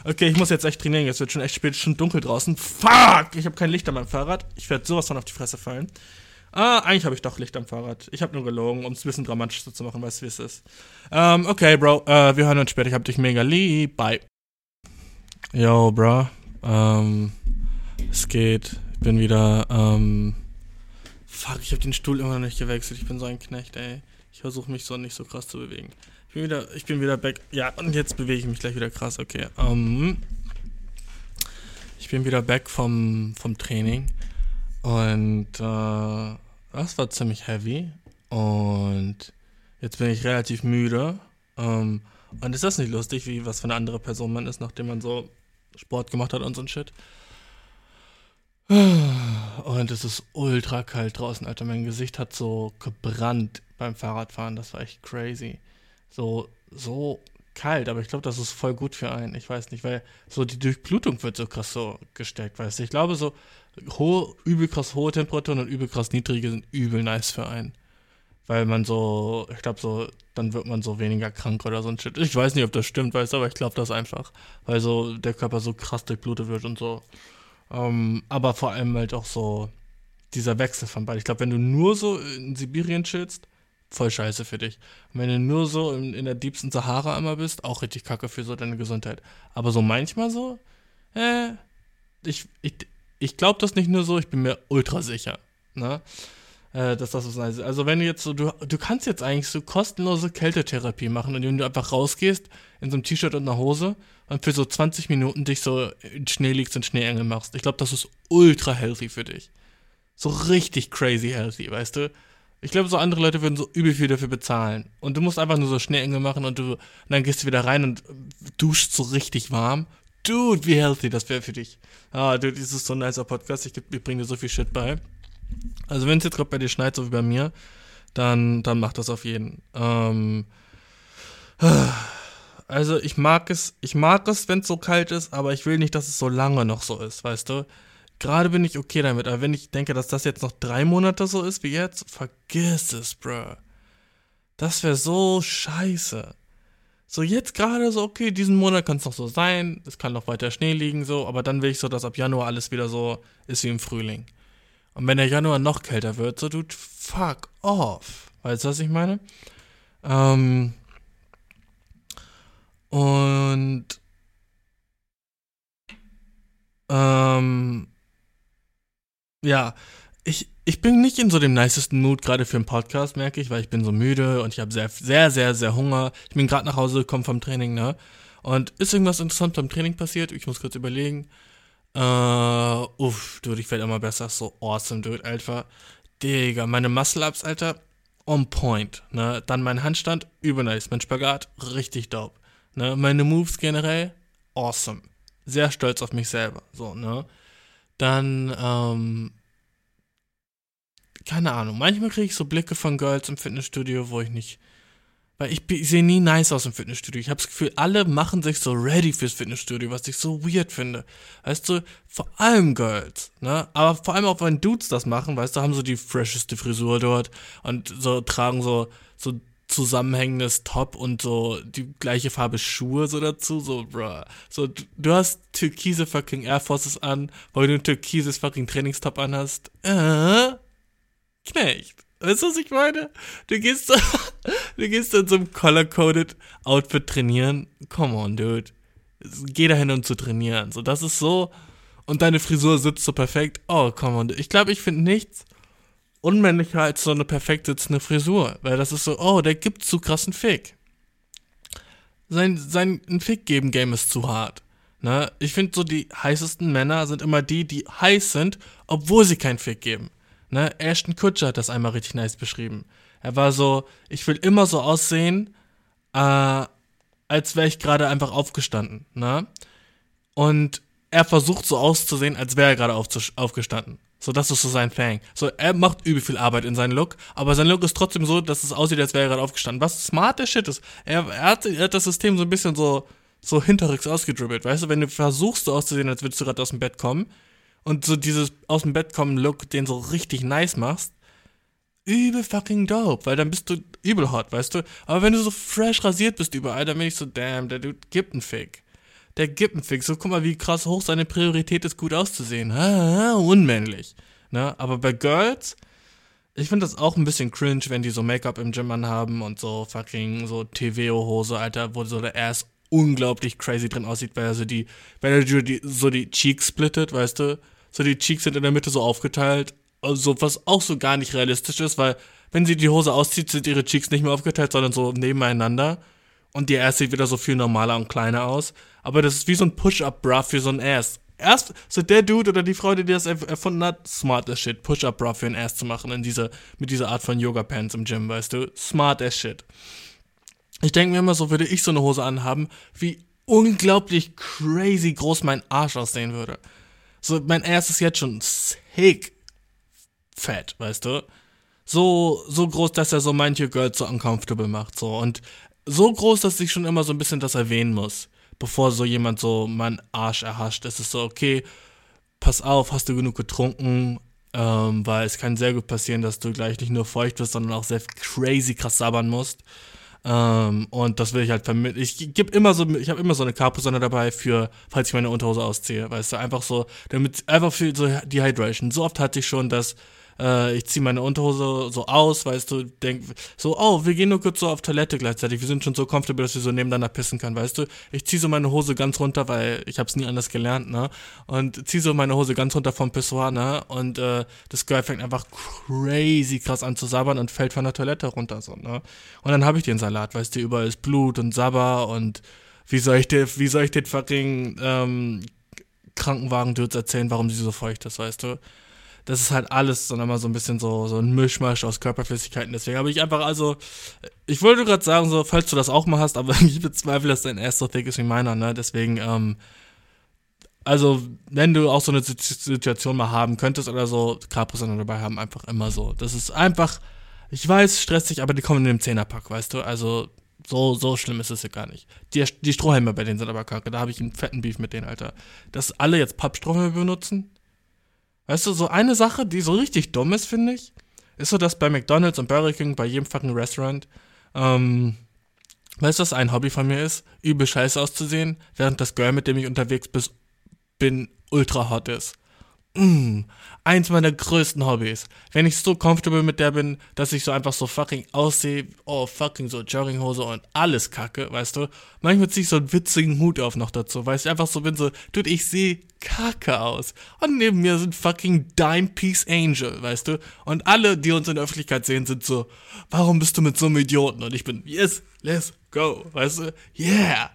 Okay, ich muss jetzt echt trainieren. Es wird schon echt spät, schon dunkel draußen. Fuck! Ich habe kein Licht an meinem Fahrrad. Ich werde sowas von auf die Fresse fallen. Ah, eigentlich habe ich doch Licht am Fahrrad. Ich habe nur gelogen, um es ein bisschen dramatischer zu machen, weißt du, wie es ist. Ähm, okay, Bro. Äh, wir hören uns später. Ich hab dich mega lieb. Bye. Yo, Bro. Ähm, es geht. Ich bin wieder, ähm, fuck, ich habe den Stuhl immer noch nicht gewechselt. Ich bin so ein Knecht, ey. Ich versuche mich so nicht so krass zu bewegen bin wieder, ich bin wieder back. Ja, und jetzt bewege ich mich gleich wieder krass. Okay. Um, ich bin wieder back vom, vom Training. Und äh, das war ziemlich heavy. Und jetzt bin ich relativ müde. Um, und ist das nicht lustig, wie was für eine andere Person man ist, nachdem man so Sport gemacht hat und so ein Shit? Und es ist ultra kalt draußen, Alter. Mein Gesicht hat so gebrannt beim Fahrradfahren. Das war echt crazy so, so kalt, aber ich glaube, das ist voll gut für einen. Ich weiß nicht, weil so die Durchblutung wird so krass so gestärkt, weißt du. Ich glaube, so hohe, übel krass hohe Temperaturen und übel krass niedrige sind übel nice für einen. Weil man so, ich glaube, so, dann wird man so weniger krank oder so ein Shit. Ich weiß nicht, ob das stimmt, weißt du, aber ich glaube das einfach. Weil so der Körper so krass durchblutet wird und so. Ähm, aber vor allem halt auch so dieser Wechsel von beiden. Ich glaube, wenn du nur so in Sibirien chillst, voll scheiße für dich. Und wenn du nur so in, in der diebsten Sahara einmal bist, auch richtig kacke für so deine Gesundheit. Aber so manchmal so, äh, ich, ich, ich glaube das nicht nur so, ich bin mir ultra sicher, ne? Äh, dass das so ist. Also wenn du jetzt so, du, du kannst jetzt eigentlich so kostenlose Kältetherapie machen, indem du einfach rausgehst in so einem T-Shirt und einer Hose und für so 20 Minuten dich so in Schnee liegst und Schneeengel machst. Ich glaube, das ist ultra healthy für dich. So richtig crazy healthy, weißt du? Ich glaube, so andere Leute würden so übel viel dafür bezahlen. Und du musst einfach nur so Schneeengel machen und du und dann gehst du wieder rein und duschst so richtig warm. Dude, wie healthy das wäre für dich. Ah, dude, das ist so ein nicer Podcast. Ich, ich bringe dir so viel Shit bei. Also, wenn es jetzt gerade bei dir schneit, so wie bei mir, dann, dann mach das auf jeden. Ähm, also, ich mag es, ich mag es, wenn es so kalt ist, aber ich will nicht, dass es so lange noch so ist, weißt du? Gerade bin ich okay damit, aber wenn ich denke, dass das jetzt noch drei Monate so ist wie jetzt, vergiss es, bro. Das wäre so scheiße. So jetzt gerade so, okay, diesen Monat kann es noch so sein, es kann noch weiter Schnee liegen, so, aber dann will ich so, dass ab Januar alles wieder so ist wie im Frühling. Und wenn der Januar noch kälter wird, so, dude, fuck off. Weißt du, was ich meine? Ähm, und ähm, ja, ich, ich bin nicht in so dem nicesten Mood gerade für einen Podcast, merke ich, weil ich bin so müde und ich habe sehr, sehr, sehr, sehr Hunger. Ich bin gerade nach Hause gekommen vom Training, ne? Und ist irgendwas interessant beim Training passiert? Ich muss kurz überlegen. Äh, uff, dude, ich werde immer besser. So awesome, dude, Alter. Digga, meine Muscle-Ups, Alter, on point, ne? Dann mein Handstand, übernice. Mein Spagat, richtig dope. Ne? Meine Moves generell, awesome. Sehr stolz auf mich selber. So, ne? Dann, ähm, keine Ahnung. Manchmal kriege ich so Blicke von Girls im Fitnessstudio, wo ich nicht weil ich, ich sehe nie nice aus im Fitnessstudio. Ich habe das Gefühl, alle machen sich so ready fürs Fitnessstudio, was ich so weird finde. Weißt du, vor allem Girls, ne? Aber vor allem auch, wenn Dudes das machen, weißt du, haben so die fresheste Frisur dort und so tragen so, so zusammenhängendes Top und so die gleiche Farbe Schuhe so dazu, so, bruh. So, du hast türkise fucking Air Forces an, weil du ein türkises fucking Trainingstop anhast. Äh? Knecht. Weißt du, was ich meine? Du gehst, du gehst in so einem color-coded Outfit trainieren. Come on, dude. Geh dahin, um zu trainieren. So, das ist so. Und deine Frisur sitzt so perfekt. Oh, come on. Ich glaube, ich finde nichts unmännlicher als so eine perfekt sitzende Frisur. Weil das ist so, oh, der gibt zu krassen Fick. Sein, sein Fick-Geben-Game ist zu hart. Ne? Ich finde so, die heißesten Männer sind immer die, die heiß sind, obwohl sie keinen Fick geben. Ne? Ashton Kutcher hat das einmal richtig nice beschrieben. Er war so, ich will immer so aussehen, äh, als wäre ich gerade einfach aufgestanden. Ne? Und er versucht so auszusehen, als wäre er gerade aufgestanden. So, das ist so sein Fang. So, er macht übel viel Arbeit in seinen Look, aber sein Look ist trotzdem so, dass es aussieht, als wäre er gerade aufgestanden. Was smart der Shit ist. Er, er, hat, er hat das System so ein bisschen so, so hinterrücks ausgedribbelt. Weißt du, wenn du versuchst so auszusehen, als würdest du gerade aus dem Bett kommen, und so dieses aus dem Bett kommen Look, den so richtig nice machst, übel fucking dope, weil dann bist du übel hot, weißt du? Aber wenn du so fresh rasiert bist überall, dann bin ich so, damn, der Dude gibt einen Fick. Der Fick. So, guck mal, wie krass hoch seine Priorität ist, gut auszusehen. Ah, unmännlich. Ne? Aber bei Girls, ich finde das auch ein bisschen cringe, wenn die so Make-up im Gym anhaben und so fucking so TVO-Hose, Alter, wo so der Ass unglaublich crazy drin aussieht, weil er so die, weil er die, so die Cheeks splittet, weißt du? So die Cheeks sind in der Mitte so aufgeteilt. Also was auch so gar nicht realistisch ist, weil wenn sie die Hose auszieht, sind ihre Cheeks nicht mehr aufgeteilt, sondern so nebeneinander. Und die Ass sieht wieder so viel normaler und kleiner aus. Aber das ist wie so ein Push-Up-Bra für so ein Ass. Erst, so der Dude oder die Frau, die das erfunden hat, smart as shit, Push-Up-Bra für ein Ass zu machen in dieser, mit dieser Art von Yoga-Pants im Gym, weißt du? Smart as shit. Ich denke mir immer so, würde ich so eine Hose anhaben, wie unglaublich crazy groß mein Arsch aussehen würde. So, mein Ass ist jetzt schon sick fett, weißt du? So, so groß, dass er so manche Girls so uncomfortable macht, so. Und so groß, dass ich schon immer so ein bisschen das erwähnen muss, bevor so jemand so meinen Arsch erhascht. Es ist so, okay, pass auf, hast du genug getrunken? Ähm, weil es kann sehr gut passieren, dass du gleich nicht nur feucht wirst, sondern auch sehr crazy krass sabbern musst. Ähm, und das will ich halt vermitteln. Ich gebe immer so, ich habe immer so eine Carpusonne dabei für, falls ich meine Unterhose ausziehe, weißt du, einfach so, damit, einfach für so Dehydration. So oft hatte ich schon, dass äh, ich ziehe meine Unterhose so aus, weißt du, denk so, oh, wir gehen nur kurz so auf Toilette gleichzeitig. Wir sind schon so comfortable, dass wir so nebeneinander pissen können, weißt du. Ich ziehe so meine Hose ganz runter, weil ich habe es nie anders gelernt, ne? Und ziehe so meine Hose ganz runter vom Pissoir, ne? Und äh, das Girl fängt einfach crazy krass an zu sabbern und fällt von der Toilette runter, so, ne? Und dann habe ich den Salat, weißt du, überall ist Blut und Sabber und wie soll ich dir, wie soll ich den fucking ähm, Krankenwagen-Dudes erzählen, warum sie so feucht ist, weißt du? Das ist halt alles dann immer so ein bisschen so, so ein Mischmasch aus Körperflüssigkeiten. Deswegen habe ich einfach, also, ich wollte gerade sagen, so, falls du das auch mal hast, aber ich bezweifle, dass dein Ass so thick ist wie meiner, ne? Deswegen, ähm, also, wenn du auch so eine Situation mal haben könntest oder so, Capri-Sonne dabei haben, einfach immer so. Das ist einfach, ich weiß, stressig, aber die kommen in dem Zehnerpack, weißt du? Also, so, so schlimm ist es ja gar nicht. Die, die Strohhelme bei denen sind aber kacke. Da habe ich einen fetten Beef mit denen, Alter. Dass alle jetzt Pappstrohhelme benutzen, Weißt du, so eine Sache, die so richtig dumm ist, finde ich, ist so, dass bei McDonalds und Burger King, bei jedem fucking Restaurant, ähm, weißt du, was ein Hobby von mir ist? Übel scheiße auszusehen, während das Girl, mit dem ich unterwegs bin, ultra hot ist mm, eins meiner größten Hobbys. Wenn ich so comfortable mit der bin, dass ich so einfach so fucking aussehe, oh fucking so Jogginghose und alles kacke, weißt du. Manchmal ziehe ich so einen witzigen Hut auf noch dazu, weil ich einfach so bin so, dude, ich sehe kacke aus. Und neben mir sind fucking Dime Piece Angel, weißt du. Und alle, die uns in der Öffentlichkeit sehen, sind so, warum bist du mit so einem Idioten? Und ich bin, yes, let's go, weißt du. Yeah,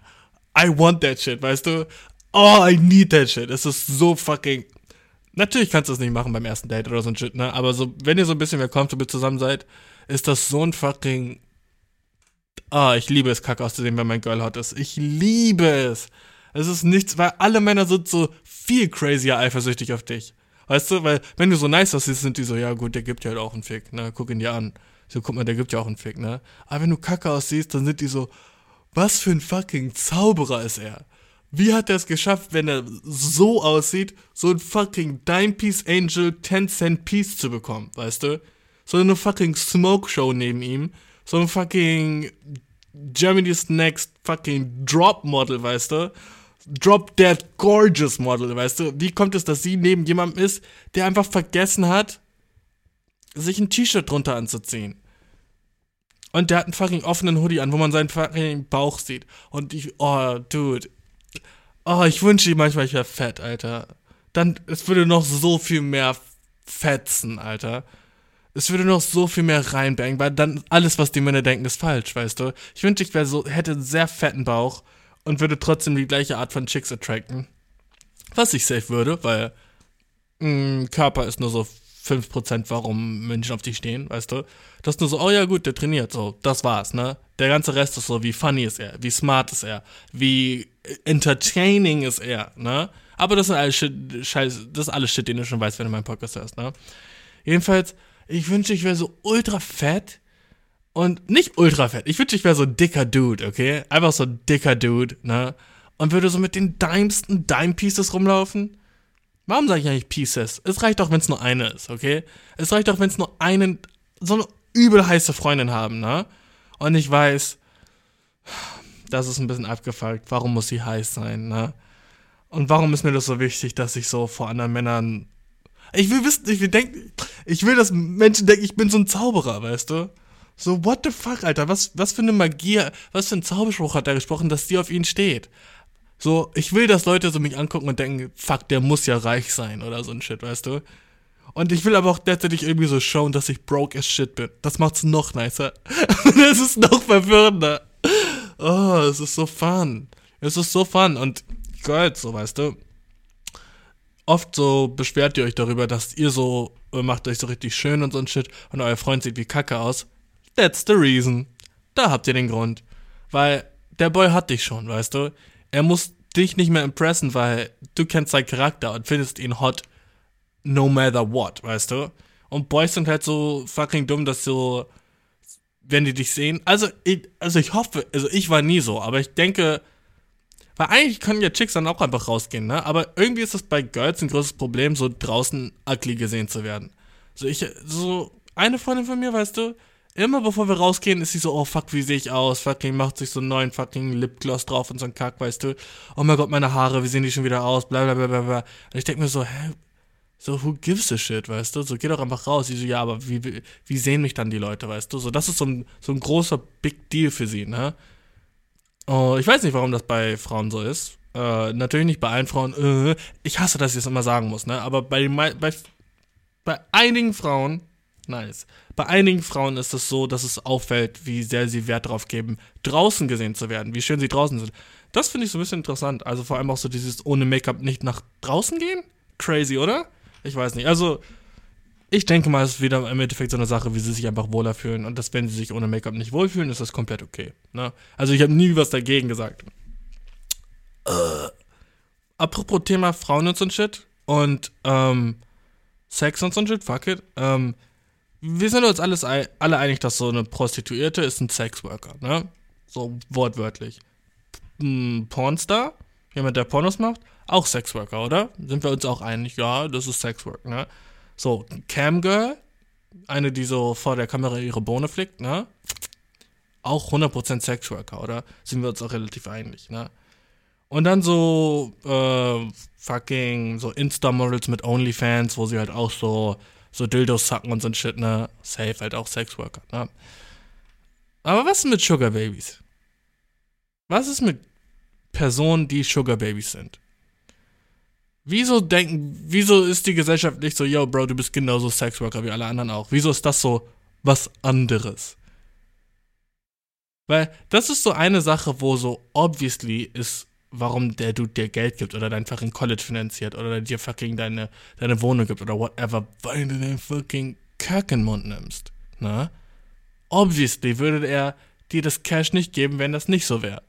I want that shit, weißt du. Oh, I need that shit. Es ist so fucking Natürlich kannst du das nicht machen beim ersten Date oder so ein Shit, ne? Aber so, wenn ihr so ein bisschen mehr comfortable zusammen seid, ist das so ein fucking. Ah, ich liebe es, kacke auszusehen, wenn mein Girl hot ist. Ich liebe es. Es ist nichts, weil alle Männer sind so viel crazier eifersüchtig auf dich. Weißt du, weil wenn du so nice aussiehst, sind die so, ja gut, der gibt ja halt auch einen Fick, ne? Guck ihn dir an. So, guck mal, der gibt ja auch einen Fick, ne? Aber wenn du kacke aussiehst, dann sind die so, was für ein fucking Zauberer ist er? Wie hat er es geschafft, wenn er so aussieht, so ein fucking Dime Piece Angel 10 Cent Piece zu bekommen, weißt du? So eine fucking Smoke Show neben ihm, so ein fucking Germany's Next fucking Drop Model, weißt du? Drop Dead Gorgeous Model, weißt du? Wie kommt es, dass sie neben jemandem ist, der einfach vergessen hat, sich ein T-Shirt drunter anzuziehen? Und der hat einen fucking offenen Hoodie an, wo man seinen fucking Bauch sieht. Und ich, oh, dude. Oh, ich wünsche ihm manchmal, ich wäre fett, Alter. Dann, es würde noch so viel mehr fetzen, Alter. Es würde noch so viel mehr reinbringen, weil dann alles, was die Männer denken, ist falsch, weißt du? Ich wünschte, ich wäre so, hätte einen sehr fetten Bauch und würde trotzdem die gleiche Art von Chicks attracten. Was ich safe würde, weil mh, mm, Körper ist nur so 5%, warum Menschen auf dich stehen, weißt du? Das ist nur so, oh ja, gut, der trainiert, so, das war's, ne? Der ganze Rest ist so, wie funny ist er, wie smart ist er, wie entertaining ist er, ne? Aber das ist alles Shit, Scheiß, das ist alles Shit, den du schon weißt, wenn du meinen Podcast hörst, ne? Jedenfalls, ich wünschte, ich wäre so ultra fett und nicht ultra fett. Ich wünschte, ich wäre so ein dicker Dude, okay? Einfach so ein dicker Dude, ne? Und würde so mit den dimsten Dime Pieces rumlaufen. Warum sage ich eigentlich Pieces? Es reicht doch, wenn es nur eine ist, okay? Es reicht doch, wenn es nur einen, so eine übel heiße Freundin haben, ne? Und ich weiß, das ist ein bisschen abgefuckt. Warum muss sie heiß sein, ne? Und warum ist mir das so wichtig, dass ich so vor anderen Männern ich will wissen, ich will denken, ich will, dass Menschen denken, ich bin so ein Zauberer, weißt du? So, what the fuck, Alter? Was, was für eine Magie, was für ein Zauberspruch hat er gesprochen, dass die auf ihn steht? So, ich will, dass Leute so mich angucken und denken, fuck, der muss ja reich sein oder so ein Shit, weißt du? Und ich will aber auch derzeitig irgendwie so schauen, dass ich broke as shit bin. Das macht's noch nicer. das ist noch verwirrender. Oh, es ist so fun. Es ist so fun und geil, so, weißt du? oft so beschwert ihr euch darüber, dass ihr so äh, macht euch so richtig schön und so ein Shit und euer Freund sieht wie Kacke aus. That's the reason. Da habt ihr den Grund. Weil der Boy hat dich schon, weißt du? Er muss dich nicht mehr impressen, weil du kennst seinen Charakter und findest ihn hot no matter what, weißt du? Und Boys sind halt so fucking dumm, dass so, wenn die dich sehen, also ich, also ich hoffe, also ich war nie so, aber ich denke, weil eigentlich können ja Chicks dann auch einfach rausgehen, ne? Aber irgendwie ist das bei Girls ein großes Problem, so draußen ugly gesehen zu werden. So, ich, so, eine Freundin von mir, weißt du, immer bevor wir rausgehen, ist sie so, oh fuck, wie sehe ich aus? Fucking macht sich so einen neuen fucking Lipgloss drauf und so ein Kack, weißt du? Oh mein Gott, meine Haare, wie sehen die schon wieder aus? Bla bla bla bla bla. Und ich denke mir so, hä? So, who gives a shit, weißt du? So, geh doch einfach raus. Sie so, ja, aber wie, wie sehen mich dann die Leute, weißt du? So, das ist so ein, so ein großer Big Deal für sie, ne? Oh, ich weiß nicht, warum das bei Frauen so ist. Äh, natürlich nicht bei allen Frauen. Äh, ich hasse, dass ich das immer sagen muss, ne? Aber bei, bei, bei einigen Frauen, nice. Bei einigen Frauen ist es so, dass es auffällt, wie sehr sie Wert darauf geben, draußen gesehen zu werden, wie schön sie draußen sind. Das finde ich so ein bisschen interessant. Also vor allem auch so dieses ohne Make-up nicht nach draußen gehen. Crazy, oder? Ich weiß nicht. Also, ich denke mal, es ist wieder im Endeffekt so eine Sache, wie sie sich einfach wohler fühlen. Und dass, wenn sie sich ohne Make-up nicht wohlfühlen, ist das komplett okay. Ne? Also ich habe nie was dagegen gesagt. Äh, apropos Thema Frauen und so ein Shit und ähm, Sex und so ein Shit, fuck it. Ähm, wir sind uns alles alle einig, dass so eine Prostituierte ist ein Sexworker, ne? So wortwörtlich. Ein Pornstar, jemand, der Pornos macht, auch Sexworker, oder? Sind wir uns auch einig? Ja, das ist Sexwork, ne? So, Camgirl, eine, die so vor der Kamera ihre Bohne flickt, ne? Auch 100% Sexworker, oder? Sind wir uns auch relativ einig, ne? Und dann so, äh, fucking, so Insta-Models mit OnlyFans, wo sie halt auch so, so Dildos sacken und so ein Shit, ne? Safe, halt auch Sexworker, ne? Aber was ist mit Sugar Babies? Was ist mit Personen, die Sugar Babies sind? Wieso denken, wieso ist die Gesellschaft nicht so, yo, Bro, du bist genauso Sexworker wie alle anderen auch? Wieso ist das so was anderes? Weil das ist so eine Sache, wo so obviously ist, warum der Dude dir Geld gibt oder dein fucking College finanziert oder dir fucking deine, deine Wohnung gibt oder whatever, weil du den fucking Kack in den Mund nimmst. Na? Obviously würde er dir das Cash nicht geben, wenn das nicht so wäre.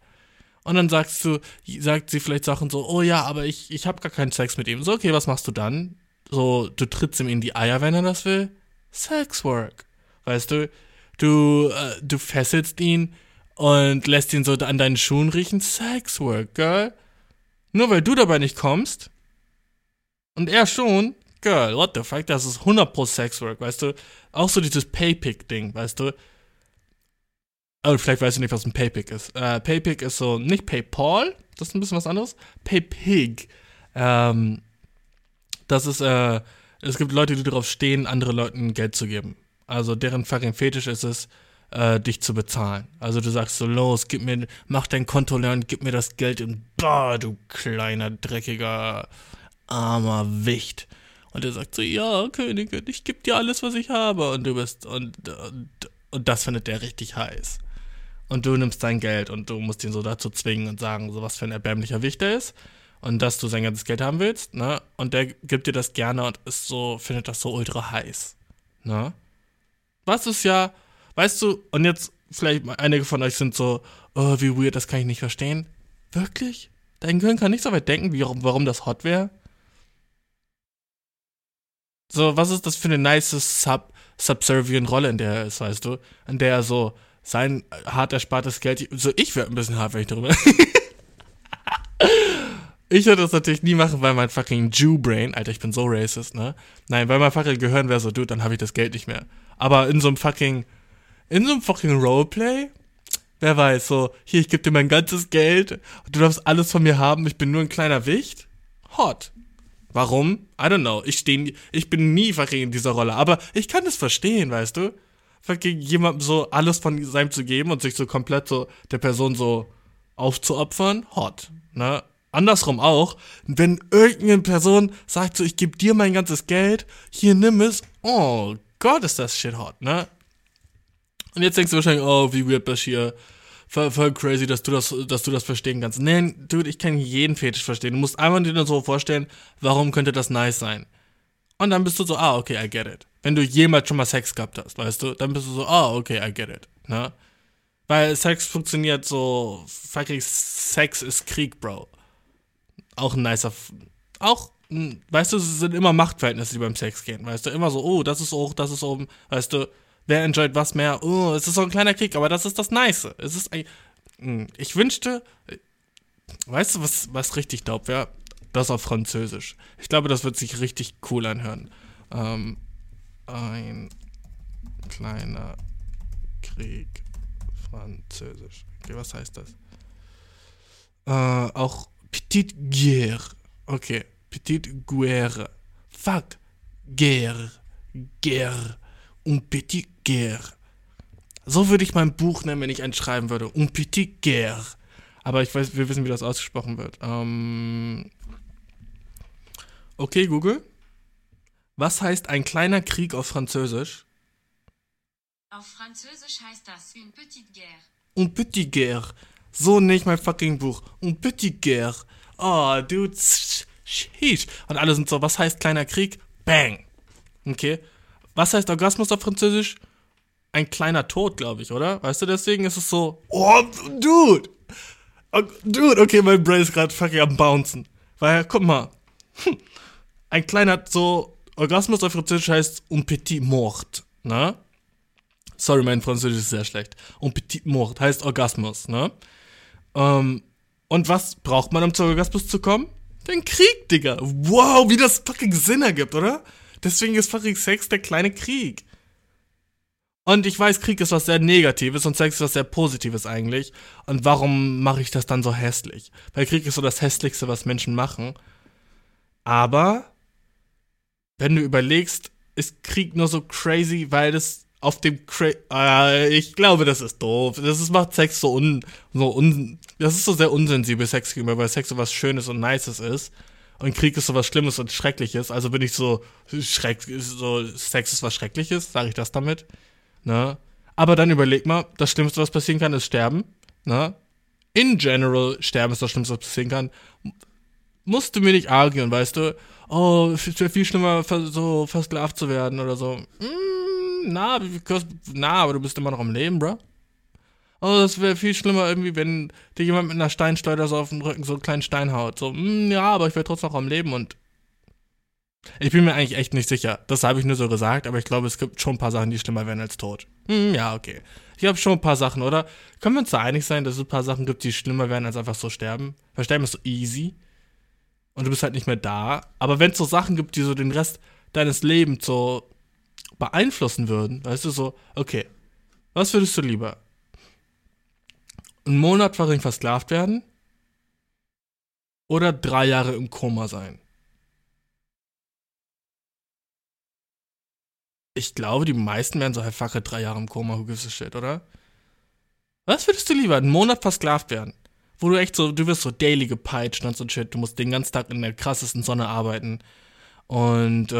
Und dann sagst du, sagt sie vielleicht Sachen so, oh ja, aber ich, ich habe gar keinen Sex mit ihm. So, okay, was machst du dann? So, du trittst ihm in die Eier, wenn er das will. Sexwork. Weißt du, du, äh, du fesselst ihn und lässt ihn so an deinen Schuhen riechen. Sexwork, girl. Nur weil du dabei nicht kommst und er schon, girl, what the fuck, das ist 100% Sexwork, weißt du? Auch so dieses Paypick-Ding, weißt du? Oh, vielleicht weißt du nicht, was ein Paypick ist. Äh, Paypick ist so, nicht Paypal, das ist ein bisschen was anderes. Paypig. Ähm, das ist, äh, es gibt Leute, die darauf stehen, anderen Leuten Geld zu geben. Also deren fucking Fetisch ist es, äh, dich zu bezahlen. Also du sagst so, los, gib mir, mach dein Konto und gib mir das Geld und bah, du kleiner, dreckiger, armer Wicht. Und er sagt so, ja, Königin, ich geb dir alles, was ich habe. Und du bist, und, und, und das findet der richtig heiß. Und du nimmst sein Geld und du musst ihn so dazu zwingen und sagen, so was für ein erbärmlicher Wicht er ist. Und dass du sein ganzes Geld haben willst, ne? Und der gibt dir das gerne und ist so, findet das so ultra heiß. Ne? Was ist ja, weißt du, und jetzt vielleicht einige von euch sind so, oh, wie weird, das kann ich nicht verstehen. Wirklich? Dein Gehirn kann nicht so weit denken, wie, warum das hot wäre? So, was ist das für eine nice Sub subservient Rolle, in der er ist, weißt du? In der er so sein hart erspartes Geld. So, ich wäre ein bisschen hart, wenn ich darüber. ich würde das natürlich nie machen, weil mein fucking Jew-Brain, Alter, ich bin so racist, ne? Nein, weil mein fucking Gehirn wäre so, dude, dann habe ich das Geld nicht mehr. Aber in so einem fucking, in so einem fucking Roleplay, wer weiß, so, hier, ich gebe dir mein ganzes Geld, du darfst alles von mir haben, ich bin nur ein kleiner Wicht. Hot. Warum? I don't know. Ich steh, ich bin nie fucking in dieser Rolle, aber ich kann es verstehen, weißt du? Fucking jemandem so alles von seinem zu geben und sich so komplett so der Person so aufzuopfern, hot, ne? Andersrum auch, wenn irgendeine Person sagt so, ich gebe dir mein ganzes Geld, hier nimm es, oh Gott, ist das shit hot, ne? Und jetzt denkst du wahrscheinlich, oh, wie weird Bashir, voll, voll crazy, dass du das, dass du das verstehen kannst. Nee, dude, ich kann jeden Fetisch verstehen. Du musst einfach dir nur so vorstellen, warum könnte das nice sein? Und dann bist du so, ah, okay, I get it. Wenn du jemals schon mal Sex gehabt hast, weißt du, dann bist du so, ah, okay, I get it. Ne? Weil Sex funktioniert so, fucking Sex ist Krieg, Bro. Auch ein nicer, auch, hm, weißt du, es sind immer Machtverhältnisse, die beim Sex gehen, weißt du, immer so, oh, das ist hoch, das ist oben, weißt du, wer enjoyt was mehr, oh, es ist so ein kleiner Krieg, aber das ist das Nice. Es ist hm, ich wünschte, weißt du, was, was richtig dope wäre? Das auf Französisch. Ich glaube, das wird sich richtig cool anhören. Ähm, ein kleiner Krieg. Französisch. Okay, was heißt das? Äh, auch Petite Guerre. Okay, Petite Guerre. Fuck. Guerre. Guerre. Un petit guerre. So würde ich mein Buch nennen, wenn ich eins schreiben würde. Un petit guerre. Aber ich weiß, wir wissen, wie das ausgesprochen wird. Ähm, okay, Google. Was heißt ein kleiner Krieg auf Französisch? Auf Französisch heißt das une petite guerre. Un petit guerre. So nicht mein fucking Buch. Un petit guerre. Oh, dude. Sheesh. Und alle sind so, was heißt kleiner Krieg? Bang. Okay. Was heißt Orgasmus auf Französisch? Ein kleiner Tod, glaube ich, oder? Weißt du, deswegen ist es so, oh, dude. Oh, dude, okay, mein Brain ist gerade fucking am Bouncen. Weil, guck mal. Hm, ein kleiner, so, Orgasmus auf Französisch heißt un petit mort, ne? Sorry, mein Französisch ist sehr schlecht. Un petit mort heißt Orgasmus, ne? Ähm, und was braucht man, um zum Orgasmus zu kommen? Den Krieg, Digga. Wow, wie das fucking Sinn ergibt, oder? Deswegen ist fucking Sex der kleine Krieg. Und ich weiß, Krieg ist was sehr Negatives und Sex ist was sehr Positives eigentlich. Und warum mache ich das dann so hässlich? Weil Krieg ist so das Hässlichste, was Menschen machen. Aber, wenn du überlegst, ist Krieg nur so crazy, weil das auf dem Cra äh, ich glaube, das ist doof. Das ist, macht Sex so un, so un, das ist so sehr unsensibel Sex gegenüber, weil Sex so was Schönes und Nices ist. Und Krieg ist so was Schlimmes und Schreckliches. Also bin ich so, schreck, so Sex ist was Schreckliches, sage ich das damit. Ne? Aber dann überleg mal, das Schlimmste, was passieren kann, ist Sterben. Ne? In general, Sterben ist das Schlimmste, was passieren kann. Musst du mir nicht argen, weißt du? Oh, es wäre viel schlimmer, so versklavt zu werden oder so. Mm, na, na, aber du bist immer noch am Leben, bro. Oh, das wäre viel schlimmer irgendwie, wenn dir jemand mit einer Steinschleuder so auf den Rücken so einen kleinen Stein haut. So, mm, ja, aber ich wäre trotzdem noch am Leben und ich bin mir eigentlich echt nicht sicher. Das habe ich nur so gesagt, aber ich glaube, es gibt schon ein paar Sachen, die schlimmer wären als tot. Hm, ja, okay. Ich habe schon ein paar Sachen, oder? Können wir uns da einig sein, dass es ein paar Sachen gibt, die schlimmer wären als einfach so sterben? Weil sterben ist so easy. Und du bist halt nicht mehr da. Aber wenn es so Sachen gibt, die so den Rest deines Lebens so beeinflussen würden, weißt du, so, okay, was würdest du lieber? einen Monat darin versklavt werden oder drei Jahre im Koma sein. Ich glaube, die meisten werden so, hey, drei Jahre im Koma, who gives a shit, oder? Was würdest du lieber? Einen Monat versklavt werden? Wo du echt so, du wirst so daily gepeitscht und so shit. Du musst den ganzen Tag in der krassesten Sonne arbeiten. Und, äh,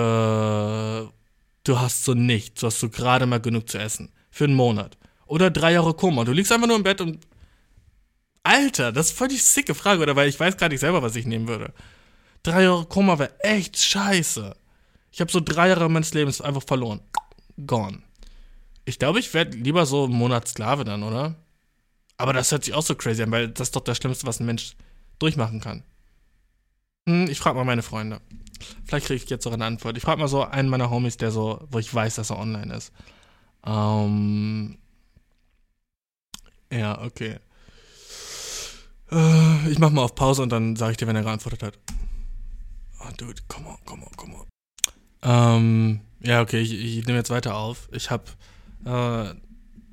du hast so nichts. Du hast so gerade mal genug zu essen. Für einen Monat. Oder drei Jahre Koma. Du liegst einfach nur im Bett und Alter, das ist voll die sicke Frage, oder? Weil ich weiß gar nicht selber, was ich nehmen würde. Drei Jahre Koma wäre echt scheiße. Ich habe so drei Jahre meines Lebens einfach verloren. Gone. Ich glaube, ich werde lieber so einen Monat Sklave dann, oder? Aber das hört sich auch so crazy an, weil das ist doch das Schlimmste, was ein Mensch durchmachen kann. Hm, ich frage mal meine Freunde. Vielleicht kriege ich jetzt auch eine Antwort. Ich frage mal so einen meiner Homies, der so, wo ich weiß, dass er online ist. Ähm. Ja, okay. Äh, ich mach mal auf Pause und dann sage ich dir, wenn er geantwortet hat. Oh, dude, come on, come on, come on. Ähm, ja, okay, ich, ich nehme jetzt weiter auf. Ich habe äh,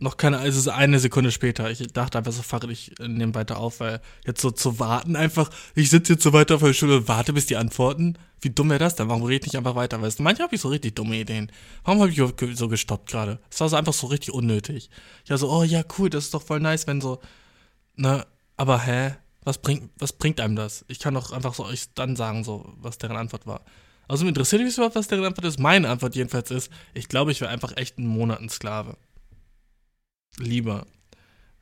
noch keine, es ist eine Sekunde später. Ich dachte einfach so, fuck, ich nehme weiter auf, weil jetzt so zu warten einfach, ich sitze jetzt so weiter auf der Schule und warte, bis die antworten. Wie dumm wäre das denn? Warum rede ich nicht einfach weiter? Weißt du, manchmal habe ich so richtig dumme Ideen. Warum habe ich so gestoppt gerade? Es war so einfach so richtig unnötig. Ich war so, oh ja, cool, das ist doch voll nice, wenn so, ne, aber hä? Was bringt, was bringt einem das? Ich kann doch einfach so euch dann sagen, so, was deren Antwort war. Also interessiert mich überhaupt, was deren Antwort ist. Meine Antwort jedenfalls ist, ich glaube, ich wäre einfach echt einen Monat ein Sklave. Lieber.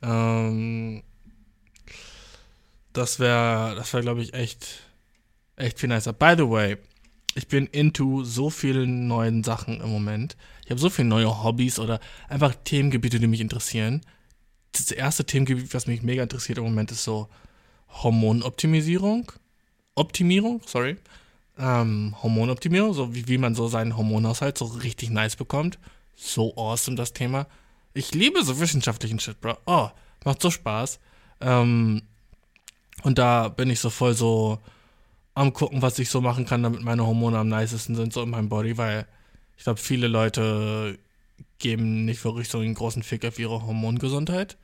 Ähm, das wäre, das wäre, glaube ich, echt, echt viel nicer. By the way, ich bin into so vielen neuen Sachen im Moment. Ich habe so viele neue Hobbys oder einfach Themengebiete, die mich interessieren das erste Themengebiet, was mich mega interessiert im Moment, ist so Hormonoptimisierung. Optimierung, sorry. Ähm, Hormonoptimierung, so wie, wie man so seinen Hormonhaushalt so richtig nice bekommt. So awesome das Thema. Ich liebe so wissenschaftlichen Shit, Bro. Oh, macht so Spaß. Ähm, und da bin ich so voll so am gucken, was ich so machen kann, damit meine Hormone am nicesten sind, so in meinem Body, weil ich glaube, viele Leute geben nicht wirklich so einen großen Fick auf ihre Hormongesundheit.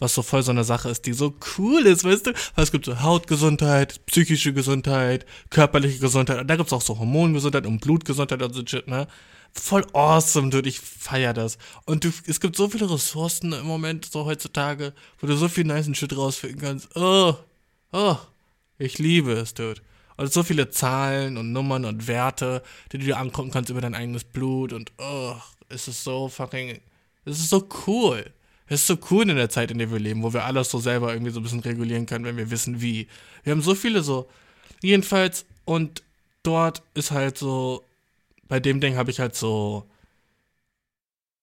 Was so voll so eine Sache ist, die so cool ist, weißt du? Weil es gibt so Hautgesundheit, psychische Gesundheit, körperliche Gesundheit. Und da gibt es auch so Hormongesundheit und Blutgesundheit und so shit, ne? Voll awesome, dude. Ich feier das. Und du, es gibt so viele Ressourcen im Moment, so heutzutage, wo du so viel nice Shit rausfinden kannst. Oh, oh, ich liebe es, dude. Und so viele Zahlen und Nummern und Werte, die du dir angucken kannst über dein eigenes Blut und oh, es ist so fucking, es ist so cool. Es ist so cool in der Zeit, in der wir leben, wo wir alles so selber irgendwie so ein bisschen regulieren können, wenn wir wissen, wie. Wir haben so viele so. Jedenfalls, und dort ist halt so, bei dem Ding habe ich halt so,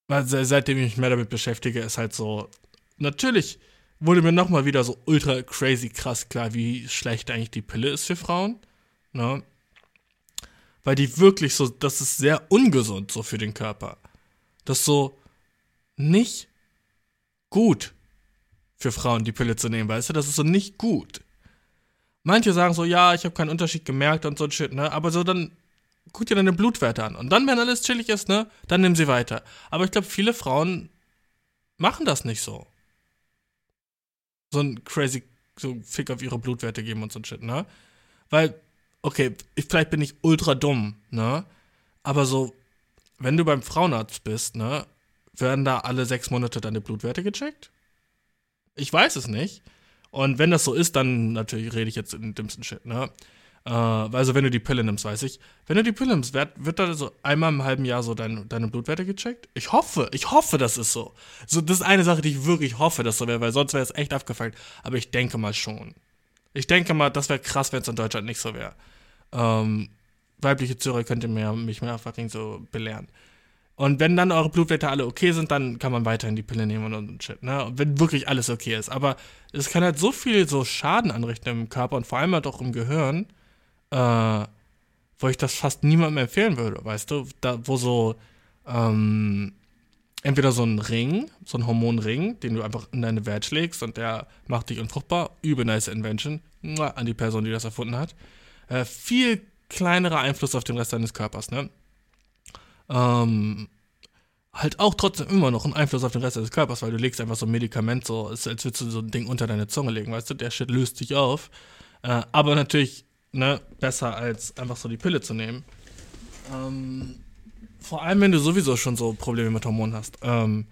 weil seitdem ich mich mehr damit beschäftige, ist halt so, natürlich wurde mir nochmal wieder so ultra crazy krass klar, wie schlecht eigentlich die Pille ist für Frauen. Ne? Weil die wirklich so, das ist sehr ungesund so für den Körper. Das ist so nicht gut für Frauen, die Pille zu nehmen, weißt du? Das ist so nicht gut. Manche sagen so, ja, ich habe keinen Unterschied gemerkt und so ein Shit, ne? Aber so dann guck dir deine Blutwerte an. Und dann, wenn alles chillig ist, ne, dann nimm sie weiter. Aber ich glaube, viele Frauen machen das nicht so. So ein crazy so Fick auf ihre Blutwerte geben und so ein Shit, ne? Weil, okay, ich, vielleicht bin ich ultra dumm, ne? Aber so, wenn du beim Frauenarzt bist, ne, werden da alle sechs Monate deine Blutwerte gecheckt? Ich weiß es nicht. Und wenn das so ist, dann natürlich rede ich jetzt in dümmsten Shit, ne? Äh, also wenn du die Pille nimmst, weiß ich. Wenn du die Pille nimmst, wird, wird da so einmal im halben Jahr so dein, deine Blutwerte gecheckt? Ich hoffe, ich hoffe, das ist so. So, das ist eine Sache, die ich wirklich hoffe, dass so wäre, weil sonst wäre es echt abgefallen. Aber ich denke mal schon. Ich denke mal, das wäre krass, wenn es in Deutschland nicht so wäre. Ähm, weibliche Zürcher könnte mir, mich mehr fucking so belehren. Und wenn dann eure Blutwerte alle okay sind, dann kann man weiterhin die Pille nehmen und, und shit, ne? Wenn wirklich alles okay ist. Aber es kann halt so viel so Schaden anrichten im Körper und vor allem halt auch im Gehirn, äh, wo ich das fast niemandem empfehlen würde, weißt du? Da, wo so, ähm, entweder so ein Ring, so ein Hormonring, den du einfach in deine Welt schlägst und der macht dich unfruchtbar. Übel nice Invention. An die Person, die das erfunden hat. Äh, viel kleinerer Einfluss auf den Rest deines Körpers, ne? Ähm, halt auch trotzdem immer noch einen Einfluss auf den Rest deines Körpers, weil du legst einfach so ein Medikament, so, als würdest du so ein Ding unter deine Zunge legen, weißt du? Der Shit löst sich auf. Äh, aber natürlich, ne, besser als einfach so die Pille zu nehmen. Ähm, vor allem, wenn du sowieso schon so Probleme mit Hormonen hast. Ähm,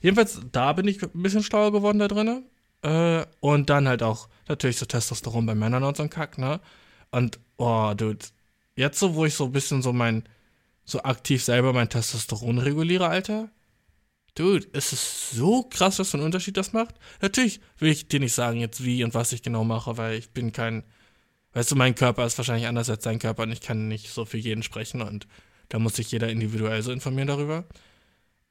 jedenfalls, da bin ich ein bisschen schlauer geworden da drin. Äh, und dann halt auch natürlich so Testosteron bei Männern und so ein Kack, ne? Und, oh, dude, jetzt so, wo ich so ein bisschen so mein, so aktiv selber mein Testosteron reguliere, Alter. Dude, es ist so krass, was für einen Unterschied das macht. Natürlich will ich dir nicht sagen jetzt wie und was ich genau mache, weil ich bin kein, weißt du, mein Körper ist wahrscheinlich anders als dein Körper und ich kann nicht so für jeden sprechen und da muss sich jeder individuell so informieren darüber.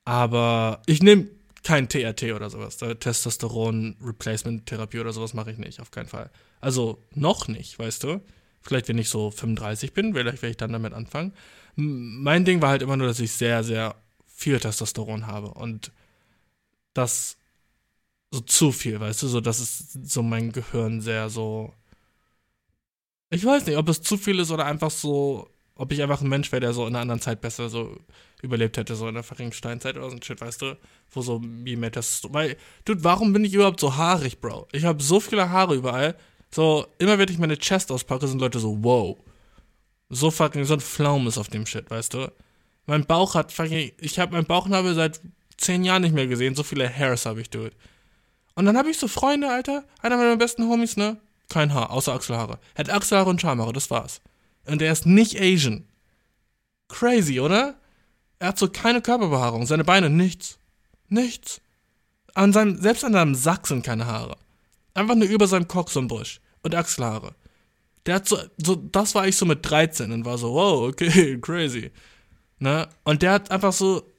Aber ich nehme kein TRT oder sowas. Testosteron-Replacement-Therapie oder sowas mache ich nicht, auf keinen Fall. Also noch nicht, weißt du? Vielleicht, wenn ich so 35 bin, vielleicht werde ich dann damit anfangen. Mein Ding war halt immer nur, dass ich sehr, sehr viel Testosteron habe. Und das so zu viel, weißt du? So, das ist so mein Gehirn sehr so. Ich weiß nicht, ob es zu viel ist oder einfach so ob ich einfach ein Mensch wäre, der so in einer anderen Zeit besser so überlebt hätte, so in der fucking Steinzeit oder so ein Shit, weißt du? Wo so das. Weil, dude, warum bin ich überhaupt so haarig, Bro? Ich habe so viele Haare überall. So, immer wenn ich meine Chest auspacke, sind Leute so, wow. So fucking, so ein Pflaum ist auf dem Shit, weißt du? Mein Bauch hat fucking. Ich habe meinen Bauchnabel seit zehn Jahren nicht mehr gesehen. So viele Hairs habe ich, dude. Und dann habe ich so Freunde, Alter. Einer meiner besten Homies, ne? Kein Haar, außer Achselhaare. Er hat Achselhaare und Schamhaare, das war's. Und er ist nicht Asian. Crazy, oder? Er hat so keine Körperbehaarung, seine Beine nichts. Nichts. An seinem, selbst an seinem Sack sind keine Haare. Einfach nur über seinem Kopf so ein Busch. Und Achselhaare. Der hat so, so, das war ich so mit 13 und war so, wow, okay, crazy. Ne? Und der hat einfach so,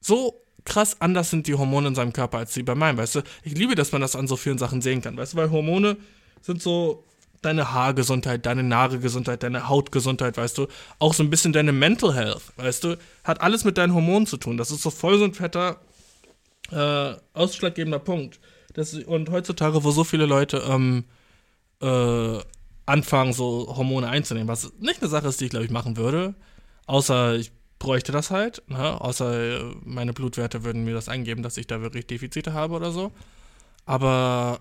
so krass anders sind die Hormone in seinem Körper als die bei meinem, weißt du? Ich liebe, dass man das an so vielen Sachen sehen kann, weißt du, weil Hormone sind so deine Haargesundheit, deine Nagelgesundheit, deine Hautgesundheit, weißt du, auch so ein bisschen deine Mental Health, weißt du, hat alles mit deinen Hormonen zu tun. Das ist so voll so ein fetter, äh, ausschlaggebender Punkt. Das, und heutzutage, wo so viele Leute ähm, äh, anfangen, so Hormone einzunehmen, was nicht eine Sache ist, die ich, glaube ich, machen würde, außer ich bräuchte das halt, ne? außer äh, meine Blutwerte würden mir das eingeben, dass ich da wirklich Defizite habe oder so. Aber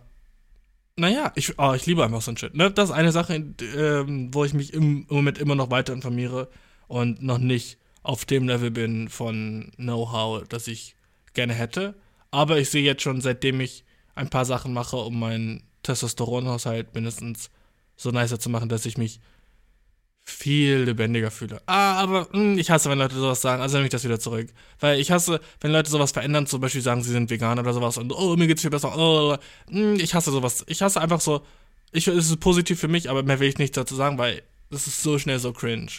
naja, ich, oh, ich liebe einfach so ein Shit. Ne? Das ist eine Sache, ähm, wo ich mich im Moment immer noch weiter informiere und noch nicht auf dem Level bin von Know-how, das ich gerne hätte. Aber ich sehe jetzt schon, seitdem ich ein paar Sachen mache, um meinen Testosteronhaushalt mindestens so nicer zu machen, dass ich mich viel lebendiger fühle. Ah, aber mh, hm, ich hasse, wenn Leute sowas sagen, also nehme ich das wieder zurück. Weil ich hasse, wenn Leute sowas verändern, zum Beispiel sagen, sie sind vegan oder sowas und oh, mir geht's viel besser. Oh, mh, hm, ich hasse sowas. Ich hasse einfach so, ich, es ist positiv für mich, aber mehr will ich nicht dazu sagen, weil das ist so schnell so cringe.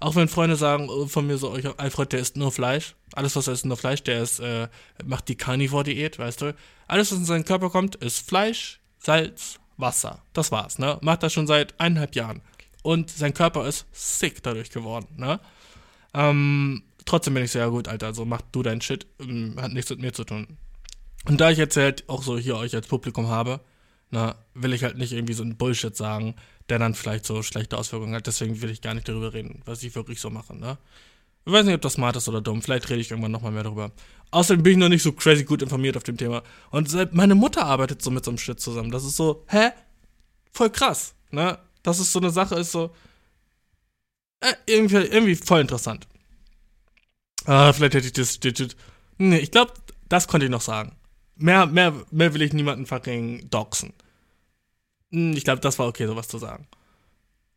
Auch wenn Freunde sagen oh, von mir so, hab Alfred, der isst nur Fleisch. Alles, was er isst, nur Fleisch. Der ist, äh, macht die Carnivore-Diät, weißt du. Alles, was in seinen Körper kommt, ist Fleisch, Salz, Wasser. Das war's, ne? Macht das schon seit eineinhalb Jahren und sein Körper ist sick dadurch geworden, ne? Ähm, trotzdem bin ich so, ja gut, Alter, also mach du dein Shit, ähm, hat nichts mit mir zu tun. Und da ich jetzt halt auch so hier euch als Publikum habe, na, will ich halt nicht irgendwie so ein Bullshit sagen, der dann vielleicht so schlechte Auswirkungen hat. Deswegen will ich gar nicht darüber reden, was ich wirklich so mache, ne? Ich weiß nicht, ob das smart ist oder dumm. Vielleicht rede ich irgendwann nochmal mehr darüber. Außerdem bin ich noch nicht so crazy gut informiert auf dem Thema. Und meine Mutter arbeitet so mit so einem Shit zusammen. Das ist so, hä? Voll krass, ne? Dass es so eine Sache ist, so äh, irgendwie, irgendwie voll interessant. Ah, vielleicht hätte ich das. Nee, ich glaube, das konnte ich noch sagen. Mehr, mehr, mehr will ich niemanden fucking doxen. Hm, ich glaube, das war okay, sowas zu sagen.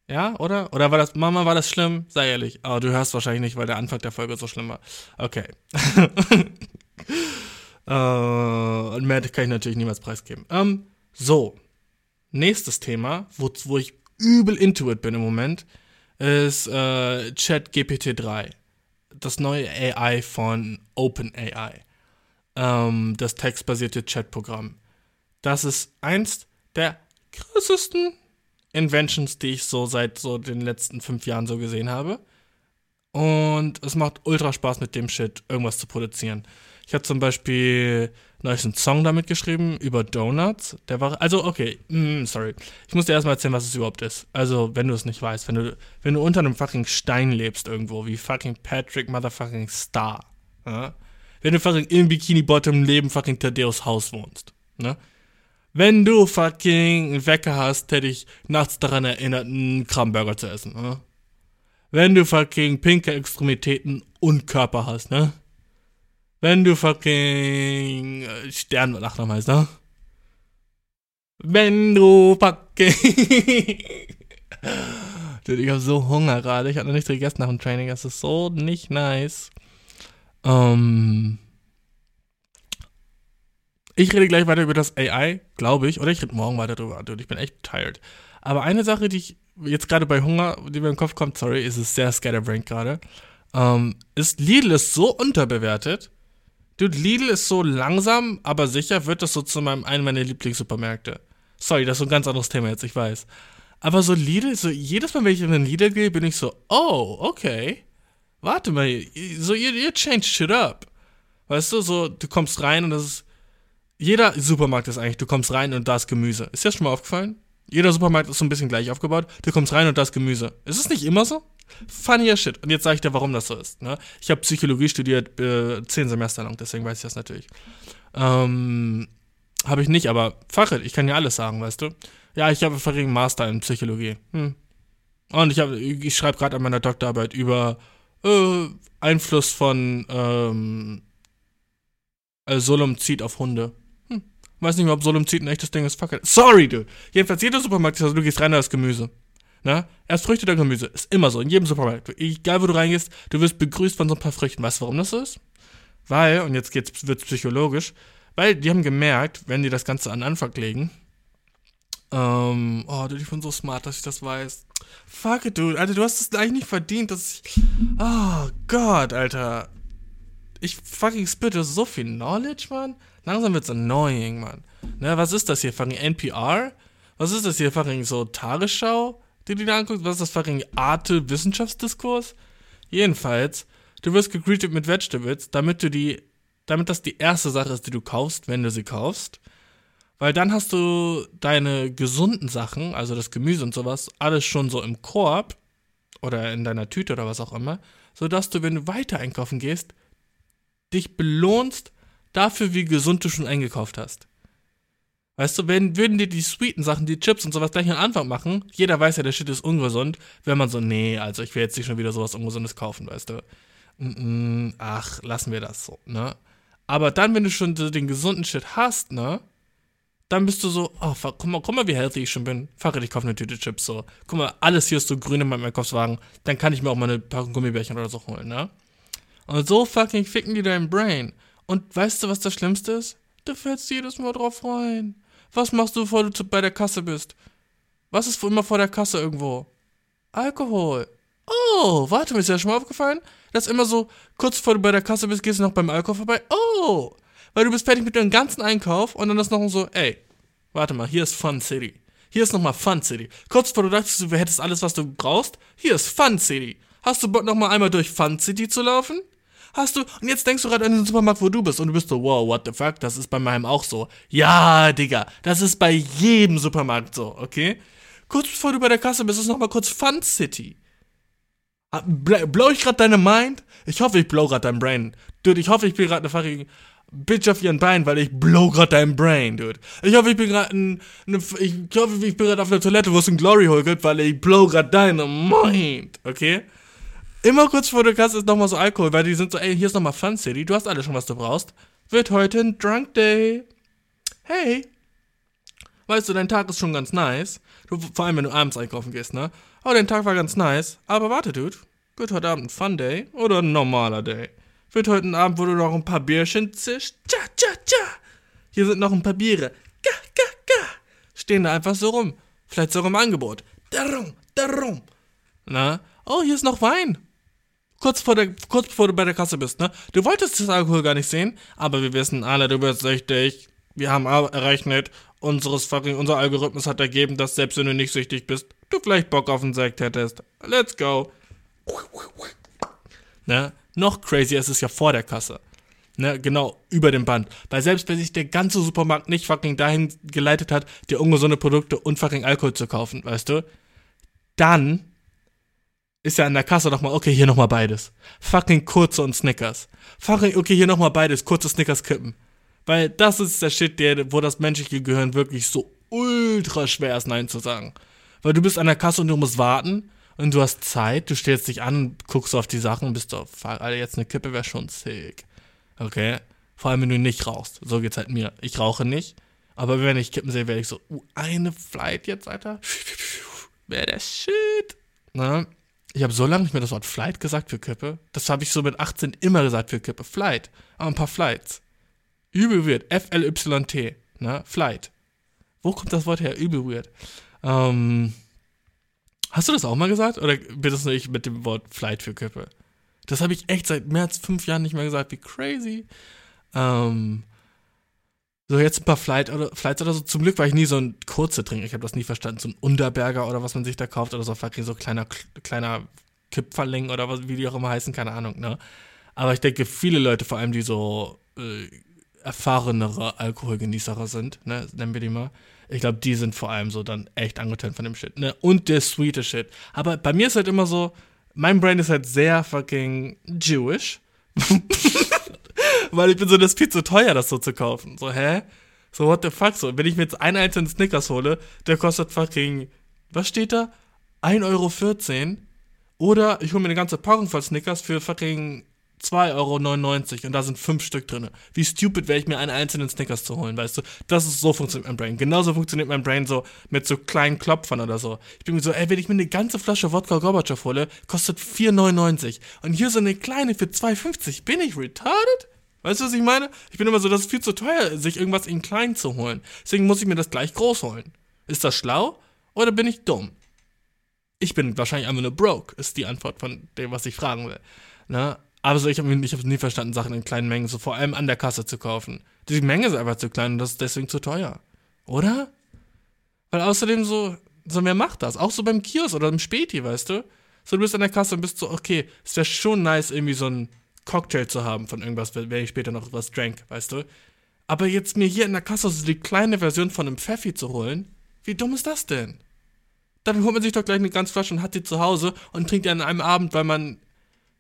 Ja, oder? Oder war das, Mama, war das schlimm? Sei ehrlich. Aber du hörst wahrscheinlich nicht, weil der Anfang der Folge so schlimm war. Okay. uh, und mehr kann ich natürlich niemals preisgeben. Ähm, so. Nächstes Thema, wo, wo ich übel into it bin im Moment, ist äh, Chat GPT 3. das neue AI von OpenAI. Ähm, das textbasierte Chatprogramm. Das ist eins der krassesten Inventions, die ich so seit so den letzten fünf Jahren so gesehen habe. Und es macht ultra Spaß mit dem Shit, irgendwas zu produzieren. Ich habe zum Beispiel neulich einen Song damit geschrieben über Donuts. Der war, also okay, mm, sorry. Ich muss dir erstmal erzählen, was es überhaupt ist. Also, wenn du es nicht weißt, wenn du, wenn du unter einem fucking Stein lebst irgendwo, wie fucking Patrick Motherfucking Star. Ja? Wenn du fucking im Bikini-Bottom neben fucking Tadeus Haus wohnst. Ne? Wenn du fucking einen Wecker hast, hätte ich nachts daran erinnert, einen Kramburger zu essen. Ne? Wenn du fucking pinke Extremitäten und Körper hast, ne? Wenn du fucking äh, Sternwachner heißt, ne? Wenn du fucking. Dude, ich hab so Hunger gerade. Ich hab noch nichts gegessen nach dem Training. Das ist so nicht nice. Ähm. Ich rede gleich weiter über das AI, glaube ich. Oder ich rede morgen weiter drüber. Dude, ich bin echt tired. Aber eine Sache, die ich jetzt gerade bei Hunger, die mir im Kopf kommt, sorry, ist es sehr scatterbrained gerade, ähm, ist Lidl ist so unterbewertet. Dude, Lidl ist so langsam, aber sicher wird das so zu meinem, einem meiner Lieblingssupermärkte. Sorry, das ist so ein ganz anderes Thema jetzt, ich weiß. Aber so Lidl, so jedes Mal, wenn ich in den Lidl gehe, bin ich so, oh, okay. Warte mal, so ihr, ihr change shit up. Weißt du, so, du kommst rein und das ist. Jeder Supermarkt ist eigentlich, du kommst rein und da ist Gemüse. Ist dir das schon mal aufgefallen? Jeder Supermarkt ist so ein bisschen gleich aufgebaut. Du kommst rein und da ist Gemüse. Ist es nicht immer so? Funnier Shit. Und jetzt sage ich dir, warum das so ist. Ne? Ich habe Psychologie studiert, äh, zehn Semester lang, deswegen weiß ich das natürlich. Ähm, habe ich nicht, aber fuck it, ich kann ja alles sagen, weißt du? Ja, ich habe einen Master in Psychologie. Hm. Und ich, ich schreibe gerade an meiner Doktorarbeit über äh, Einfluss von ähm, äh, Solomzid auf Hunde. Hm. Weiß nicht mehr, ob Solomzid ein echtes Ding ist. Fuck it. Sorry, du. Jedenfalls, jeder Supermarkt ist also, du gehst rein, da ist Gemüse. Na? Erst Früchte, dann Gemüse. Ist immer so, in jedem Supermarkt. Egal, wo du reingehst, du wirst begrüßt von so ein paar Früchten. Weißt du, warum das ist? Weil, und jetzt wird es psychologisch, weil die haben gemerkt, wenn die das Ganze an Anfang legen, ähm, oh, du, ich bin so smart, dass ich das weiß. Fuck it, dude. Alter, du hast es eigentlich nicht verdient, dass ich. Oh Gott, Alter. Ich fucking spitte so viel Knowledge, Mann. Langsam wird's annoying, Mann. Ne, was ist das hier? Fucking NPR? Was ist das hier? Fucking so Tagesschau? Die du dir anguckst? Was ist das fucking Arte Wissenschaftsdiskurs? Jedenfalls, du wirst gegreetet mit Vegetables, damit du die, damit das die erste Sache ist, die du kaufst, wenn du sie kaufst. Weil dann hast du deine gesunden Sachen, also das Gemüse und sowas, alles schon so im Korb oder in deiner Tüte oder was auch immer, sodass du, wenn du weiter einkaufen gehst, dich belohnst dafür, wie gesund du schon eingekauft hast. Weißt du, wenn, würden dir die sweeten Sachen, die Chips und sowas gleich am Anfang machen, jeder weiß ja, der Shit ist ungesund, wenn man so, nee, also ich will jetzt nicht schon wieder sowas Ungesundes kaufen, weißt du. Mm, ach, lassen wir das so, ne? Aber dann, wenn du schon den gesunden Shit hast, ne? dann bist du so, oh, guck mal, guck mal, wie healthy ich schon bin. Fuck it, ich kaufe eine Tüte Chips, so. Guck mal, alles hier ist so grün in meinem Einkaufswagen. Dann kann ich mir auch mal eine Packung Gummibärchen oder so holen, ne? Und so fucking ficken die dein Brain. Und weißt du, was das Schlimmste ist? Du fällst jedes Mal drauf rein. Was machst du, bevor du bei der Kasse bist? Was ist immer vor der Kasse irgendwo? Alkohol. Oh, warte, mir ist ja schon mal aufgefallen? Das ist immer so, kurz bevor du bei der Kasse bist, gehst du noch beim Alkohol vorbei. Oh, weil du bist fertig mit deinem ganzen Einkauf und dann ist noch so, ey, warte mal, hier ist Fun City. Hier ist nochmal Fun City. Kurz vor du dachtest, du hättest alles, was du brauchst, hier ist Fun City. Hast du Bock nochmal einmal durch Fun City zu laufen? Hast du, und jetzt denkst du gerade an den Supermarkt, wo du bist, und du bist so, wow, what the fuck, das ist bei meinem auch so. Ja, Digga, das ist bei jedem Supermarkt so, okay? Kurz bevor du bei der Kasse bist, ist nochmal kurz Fun City. Ah, blow ich gerade deine Mind? Ich hoffe, ich blow gerade dein Brain. Dude, ich hoffe, ich bin gerade eine fucking Bitch auf ihren Bein, weil ich blow grad dein Brain, dude. Ich hoffe, ich bin gerade ein, ne, ich hoffe, ich bin gerade auf der Toilette, wo es ein Glory Hole gibt, weil ich blow grad deine Mind, okay? Immer kurz vor der Kasse ist nochmal so Alkohol, weil die sind so, ey, hier ist nochmal Fun City, du hast alles schon, was du brauchst. Wird heute ein Drunk Day. Hey. Weißt du, dein Tag ist schon ganz nice. Du, vor allem, wenn du abends einkaufen gehst, ne? Oh, dein Tag war ganz nice. Aber warte, dude. Wird heute Abend ein Fun Day oder ein normaler Day? Wird heute Abend, wo du noch ein paar Bierchen zischt. Tja, tja, tja. Hier sind noch ein paar Biere. Ga, ga, ga. Stehen da einfach so rum. Vielleicht sogar im Angebot. Darum, darum. Na? Oh, hier ist noch Wein. Kurz, vor der, kurz bevor du bei der Kasse bist, ne? Du wolltest das Alkohol gar nicht sehen, aber wir wissen alle, du bist süchtig. Wir haben errechnet, unseres fucking, unser Algorithmus hat ergeben, dass selbst wenn du nicht süchtig bist, du vielleicht Bock auf einen Sekt hättest. Let's go. Ne? Noch crazier ist es ja vor der Kasse. Ne, genau, über dem Band. Weil selbst wenn sich der ganze Supermarkt nicht fucking dahin geleitet hat, dir ungesunde Produkte und fucking Alkohol zu kaufen, weißt du, dann ist ja an der Kasse nochmal, okay, hier nochmal beides. Fucking kurze und Snickers. Fucking, okay, hier nochmal beides, kurze Snickers kippen. Weil das ist der Shit, der, wo das menschliche Gehirn wirklich so ultra schwer ist, Nein zu sagen. Weil du bist an der Kasse und du musst warten und du hast Zeit, du stellst dich an, guckst auf die Sachen und bist so, fuck, Alter, jetzt eine Kippe wäre schon sick. Okay? Vor allem, wenn du nicht rauchst. So geht's halt mir. Ich rauche nicht. Aber wenn ich Kippen sehe, werde ich so, uh, eine Flight jetzt, Alter. Wäre der Shit. Na? Ich habe so lange nicht mehr das Wort Flight gesagt für Kippe. Das habe ich so mit 18 immer gesagt für Kippe. Flight. Aber ein paar Flights. Übel weird. F-L-Y-T. Ne? Flight. Wo kommt das Wort her? Übel weird. Ähm, hast du das auch mal gesagt? Oder bin das nur ich mit dem Wort Flight für Kippe? Das habe ich echt seit mehr als fünf Jahren nicht mehr gesagt. Wie crazy. Ähm, so, jetzt ein paar Flight oder, Flights oder so. Zum Glück war ich nie so ein kurzer Trinker. Ich habe das nie verstanden. So ein Unterberger oder was man sich da kauft oder so. Fucking so kleiner, kleiner Kipferling oder was, wie die auch immer heißen. Keine Ahnung, ne? Aber ich denke, viele Leute, vor allem die so äh, erfahrenere Alkoholgenießer sind, ne? Nennen wir die mal. Ich glaube, die sind vor allem so dann echt angetönt von dem Shit, ne? Und der sweete Shit. Aber bei mir ist halt immer so, mein Brain ist halt sehr fucking Jewish. Weil ich bin so, das ist viel zu teuer, das so zu kaufen. So, hä? So, what the fuck? So, wenn ich mir jetzt einen einzelnen Snickers hole, der kostet fucking, was steht da? 1,14 Euro. Oder ich hole mir eine ganze Packung voll Snickers für fucking 2,99 Euro und da sind fünf Stück drin. Wie stupid wäre ich mir einen einzelnen Snickers zu holen, weißt du? Das ist so funktioniert mein Brain. Genauso funktioniert mein Brain so mit so kleinen Klopfern oder so. Ich bin mir so, ey, wenn ich mir eine ganze Flasche Wodka Gorbatschow hole, kostet 4,99. Und hier so eine kleine für 2,50. Bin ich retarded? Weißt du, was ich meine? Ich bin immer so, das ist viel zu teuer, sich irgendwas in klein zu holen. Deswegen muss ich mir das gleich groß holen. Ist das schlau oder bin ich dumm? Ich bin wahrscheinlich einfach nur broke, ist die Antwort von dem, was ich fragen will. Ne? Aber so, ich habe ich nie verstanden, Sachen in kleinen Mengen, so vor allem an der Kasse zu kaufen. Die Menge ist einfach zu klein und das ist deswegen zu teuer. Oder? Weil außerdem so, so wer macht das? Auch so beim Kiosk oder im Späti, weißt du? So, du bist an der Kasse und bist so, okay, es wäre schon nice, irgendwie so ein Cocktail zu haben von irgendwas, wenn ich später noch was drank, weißt du? Aber jetzt mir hier in der Kasse so die kleine Version von einem Pfeffi zu holen, wie dumm ist das denn? Dann holt man sich doch gleich eine ganze Flasche und hat die zu Hause und trinkt die an einem Abend, weil man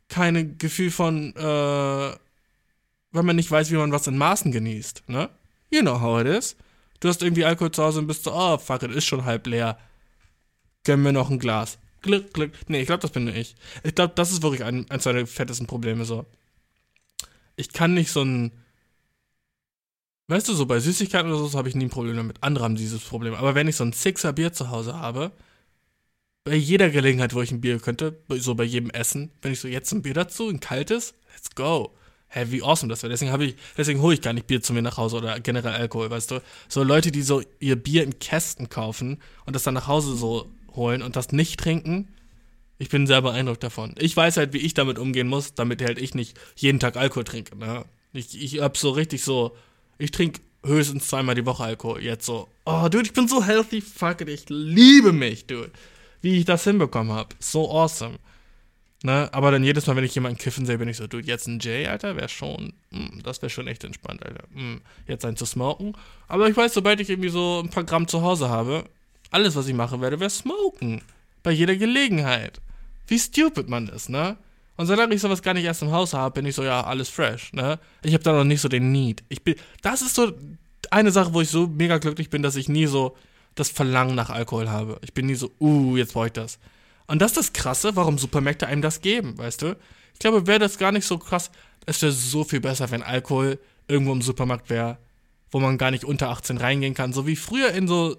kein Gefühl von, äh, weil man nicht weiß, wie man was in Maßen genießt, ne? You know how it is. Du hast irgendwie Alkohol zu Hause und bist so, oh, fuck it, ist schon halb leer. Gönnen wir noch ein Glas. Glück, Glück. Nee, ich glaube, das bin nur ich. Ich glaube, das ist wirklich ein, eins meiner fettesten Probleme so. Ich kann nicht so ein. Weißt du, so bei Süßigkeiten oder so habe ich nie ein Problem damit. Andere haben dieses Problem. Aber wenn ich so ein Sixer Bier zu Hause habe, bei jeder Gelegenheit, wo ich ein Bier könnte, so bei jedem Essen, wenn ich so jetzt ein Bier dazu, ein kaltes, let's go. Hä, wie awesome das wäre. Deswegen habe ich, deswegen hole ich gar nicht Bier zu mir nach Hause oder generell Alkohol, weißt du? So Leute, die so ihr Bier in Kästen kaufen und das dann nach Hause so holen und das nicht trinken, ich bin sehr beeindruckt davon. Ich weiß halt, wie ich damit umgehen muss, damit halt ich nicht jeden Tag Alkohol trinke. Ne? Ich, ich hab so richtig so, ich trinke höchstens zweimal die Woche Alkohol. Jetzt so, oh, dude, ich bin so healthy, fuck it, ich liebe mich, dude wie ich das hinbekommen habe. So awesome. Ne? Aber dann jedes Mal, wenn ich jemanden kiffen sehe, bin ich so, du, jetzt ein J, Alter, wäre schon, mh, hm, das wäre schon echt entspannt, Alter. Mh, hm, jetzt einen zu smoken. Aber ich weiß, sobald ich irgendwie so ein paar Gramm zu Hause habe, alles, was ich machen werde, wäre smoken. Bei jeder Gelegenheit. Wie stupid man ist, ne? Und solange ich sowas gar nicht erst im Haus habe, bin ich so, ja, alles fresh, ne? Ich habe da noch nicht so den Need. Ich bin, das ist so eine Sache, wo ich so mega glücklich bin, dass ich nie so das Verlangen nach Alkohol habe. Ich bin nie so, uh, jetzt brauche ich das. Und das ist das Krasse, warum Supermärkte einem das geben, weißt du? Ich glaube, wäre das gar nicht so krass. Es wäre so viel besser, wenn Alkohol irgendwo im Supermarkt wäre, wo man gar nicht unter 18 reingehen kann. So wie früher in so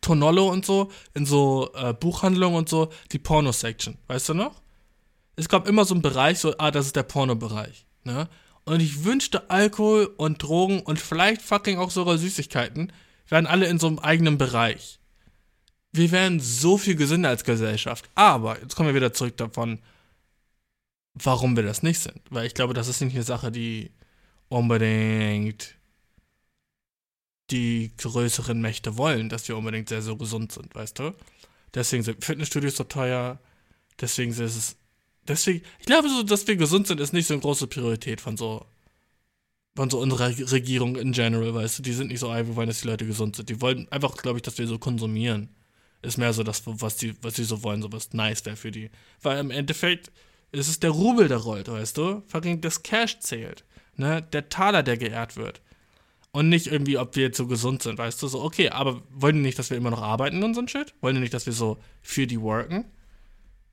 Tonollo und so, in so äh, Buchhandlungen und so, die Porno-Section. Weißt du noch? Es gab immer so einen Bereich, so, ah, das ist der Porno-Bereich. Ne? Und ich wünschte, Alkohol und Drogen und vielleicht fucking auch sogar Süßigkeiten wären alle in so einem eigenen Bereich. Wir wären so viel gesünder als Gesellschaft. Aber, jetzt kommen wir wieder zurück davon, warum wir das nicht sind. Weil ich glaube, das ist nicht eine Sache, die unbedingt die größeren Mächte wollen, dass wir unbedingt sehr, so gesund sind, weißt du? Deswegen sind Fitnessstudios so teuer. Deswegen ist es. Deswegen, ich glaube, so, dass wir gesund sind, ist nicht so eine große Priorität von so. Von so unserer Regierung in general, weißt du? Die sind nicht so, wir wollen, dass die Leute gesund sind. Die wollen einfach, glaube ich, dass wir so konsumieren. Ist mehr so das, was die, was die so wollen, so was nice wäre für die. Weil im Endeffekt ist es der Rubel, der rollt, weißt du? Fucking das Cash zählt. Ne? Der Taler, der geehrt wird. Und nicht irgendwie, ob wir jetzt so gesund sind, weißt du? So, okay, aber wollen die nicht, dass wir immer noch arbeiten und so ein Shit? Wollen die nicht, dass wir so für die worken?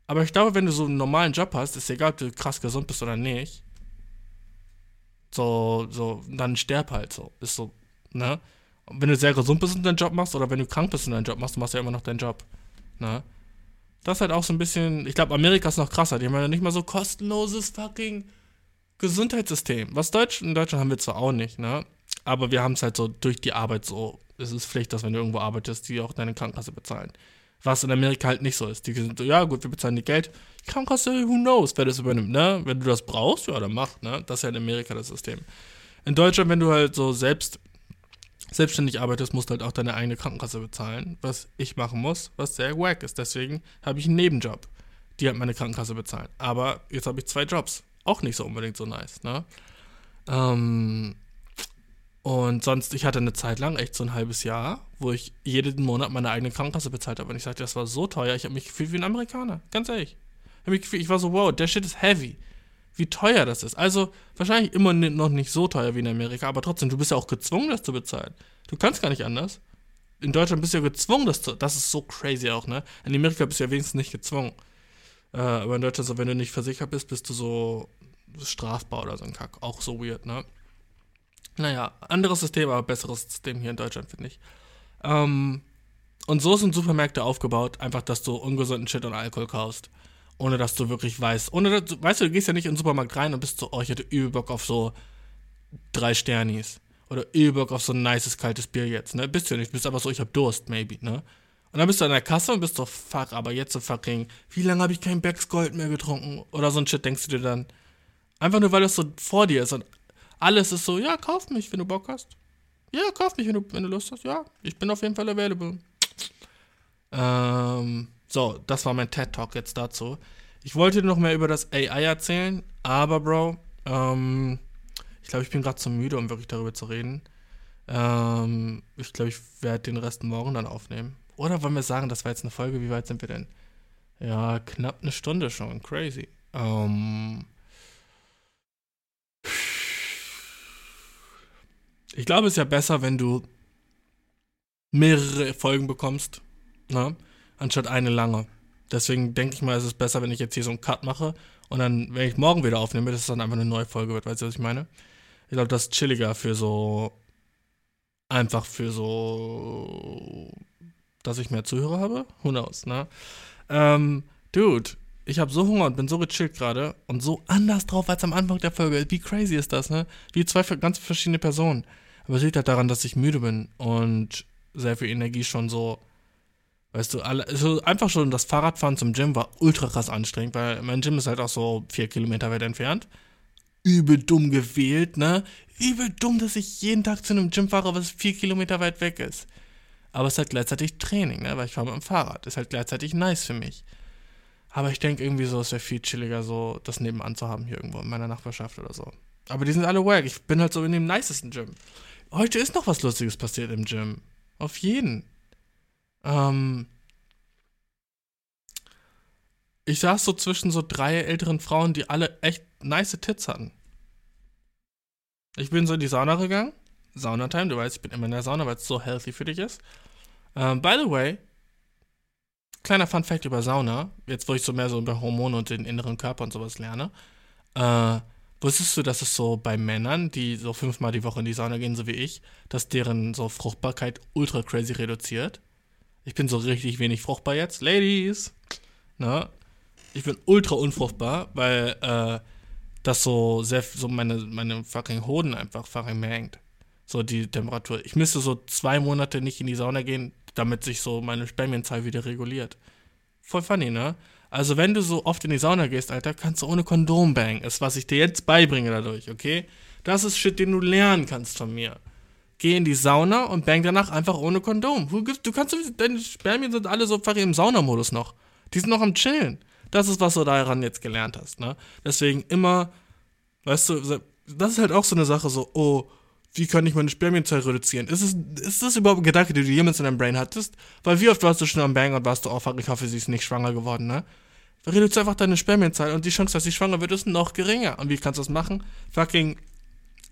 Aber ich glaube, wenn du so einen normalen Job hast, ist egal, ob du krass gesund bist oder nicht. So, so, dann sterb halt so. Ist so, ne? Und wenn du sehr gesund bist und deinen Job machst, oder wenn du krank bist und deinen Job machst, du machst ja immer noch deinen Job. Ne? Das ist halt auch so ein bisschen, ich glaube, Amerika ist noch krasser. Die haben ja nicht mal so kostenloses fucking Gesundheitssystem. Was Deutsch, in Deutschland haben wir zwar auch nicht, ne? Aber wir haben es halt so durch die Arbeit so. Es ist Pflicht, dass wenn du irgendwo arbeitest, die auch deine Krankenkasse bezahlen. Was in Amerika halt nicht so ist. Die sind so, ja gut, wir bezahlen die Geld. Krankenkasse, who knows, wer das übernimmt, ne? Wenn du das brauchst, ja, dann mach, ne? Das ist ja in Amerika das System. In Deutschland, wenn du halt so selbst selbstständig arbeitest, musst du halt auch deine eigene Krankenkasse bezahlen, was ich machen muss, was sehr wack ist. Deswegen habe ich einen Nebenjob, die halt meine Krankenkasse bezahlen. Aber jetzt habe ich zwei Jobs. Auch nicht so unbedingt so nice, ne? Ähm, und sonst, ich hatte eine Zeit lang, echt so ein halbes Jahr, wo ich jeden Monat meine eigene Krankenkasse bezahlt habe. Und ich sagte, das war so teuer, ich habe mich gefühlt wie ein Amerikaner. Ganz ehrlich. Ich, war so, wow, der Shit ist heavy. Wie teuer das ist. Also, wahrscheinlich immer noch nicht so teuer wie in Amerika, aber trotzdem, du bist ja auch gezwungen, das zu bezahlen. Du kannst gar nicht anders. In Deutschland bist du ja gezwungen, das zu. Das ist so crazy auch, ne? In Amerika bist du ja wenigstens nicht gezwungen. Äh, aber in Deutschland, so, wenn du nicht versichert bist, bist du so strafbar oder so ein Kack. Auch so weird, ne? Naja, anderes System, aber besseres System hier in Deutschland, finde ich. Ähm, und so sind Supermärkte aufgebaut, einfach, dass du ungesunden Shit und Alkohol kaufst. Ohne dass du wirklich weißt. Ohne dass, weißt du, du gehst ja nicht in den Supermarkt rein und bist so, oh, ich hätte übel Bock auf so drei Sternis. Oder übel Bock auf so ein nices kaltes Bier jetzt, ne? Bist du ja nicht, bist aber so, ich hab Durst, maybe, ne? Und dann bist du an der Kasse und bist so, fuck, aber jetzt so fucking, wie lange habe ich kein Becks Gold mehr getrunken? Oder so ein Shit denkst du dir dann. Einfach nur, weil das so vor dir ist und alles ist so, ja, kauf mich, wenn du Bock hast. Ja, kauf mich, wenn du, wenn du Lust hast. Ja, ich bin auf jeden Fall available. Ähm, so, das war mein TED-Talk jetzt dazu. Ich wollte noch mehr über das AI erzählen, aber Bro, ähm, ich glaube, ich bin gerade zu müde, um wirklich darüber zu reden. Ähm, ich glaube, ich werde den Rest morgen dann aufnehmen. Oder wollen wir sagen, das war jetzt eine Folge, wie weit sind wir denn? Ja, knapp eine Stunde schon, crazy. Ähm, Ich glaube, es ist ja besser, wenn du mehrere Folgen bekommst, ne? anstatt eine lange. Deswegen denke ich mal, es ist besser, wenn ich jetzt hier so einen Cut mache und dann, wenn ich morgen wieder aufnehme, dass es dann einfach eine neue Folge wird. Weißt du, was ich meine? Ich glaube, das ist chilliger für so. Einfach für so. Dass ich mehr Zuhörer habe? Who knows, ne? Ähm, Dude, ich habe so Hunger und bin so gechillt gerade und so anders drauf als am Anfang der Folge. Wie crazy ist das, ne? Wie zwei ganz verschiedene Personen. Aber es liegt halt daran, dass ich müde bin und sehr viel Energie schon so, weißt du, alle, also einfach schon das Fahrradfahren zum Gym war ultra krass anstrengend, weil mein Gym ist halt auch so vier Kilometer weit entfernt. Übel dumm gewählt, ne? Übel dumm, dass ich jeden Tag zu einem Gym fahre, was vier Kilometer weit weg ist. Aber es ist halt gleichzeitig Training, ne? Weil ich fahre mit dem Fahrrad. Ist halt gleichzeitig nice für mich. Aber ich denke irgendwie so, es wäre viel chilliger, so das nebenan zu haben hier irgendwo in meiner Nachbarschaft oder so. Aber die sind alle wack. Ich bin halt so in dem nicesten Gym. Heute ist noch was Lustiges passiert im Gym. Auf jeden. Ähm, ich saß so zwischen so drei älteren Frauen, die alle echt nice Tits hatten. Ich bin so in die Sauna gegangen. Saunatime, du weißt, ich bin immer in der Sauna, weil es so healthy für dich ist. Ähm, by the way, kleiner Fun Fact über Sauna, jetzt wo ich so mehr so über Hormone und den inneren Körper und sowas lerne. Äh, Wusstest du, dass es so bei Männern, die so fünfmal die Woche in die Sauna gehen, so wie ich, dass deren so Fruchtbarkeit ultra crazy reduziert? Ich bin so richtig wenig fruchtbar jetzt. Ladies! Ne? Ich bin ultra unfruchtbar, weil äh, das so sehr, so meine, meine fucking Hoden einfach fucking mengt. So die Temperatur. Ich müsste so zwei Monate nicht in die Sauna gehen, damit sich so meine Spermienzahl wieder reguliert. Voll funny, ne? Also wenn du so oft in die Sauna gehst, Alter, kannst du ohne Kondom bangen. Ist, was ich dir jetzt beibringe dadurch, okay? Das ist Shit, den du lernen kannst von mir. Geh in die Sauna und bang danach einfach ohne Kondom. Du kannst, deine Spermien sind alle so im Saunamodus noch. Die sind noch am Chillen. Das ist, was du daran jetzt gelernt hast, ne? Deswegen immer, weißt du, das ist halt auch so eine Sache, so, oh, wie kann ich meine Spermienzahl reduzieren? Ist, es, ist das überhaupt ein Gedanke, den du jemals in deinem Brain hattest? Weil wie oft warst du schon am Bang und warst du, oh fuck, ich hoffe, sie ist nicht schwanger geworden, ne? Reduziere einfach deine Spermienzahl und die Chance, dass sie schwanger wird, ist noch geringer. Und wie kannst du das machen? Fucking,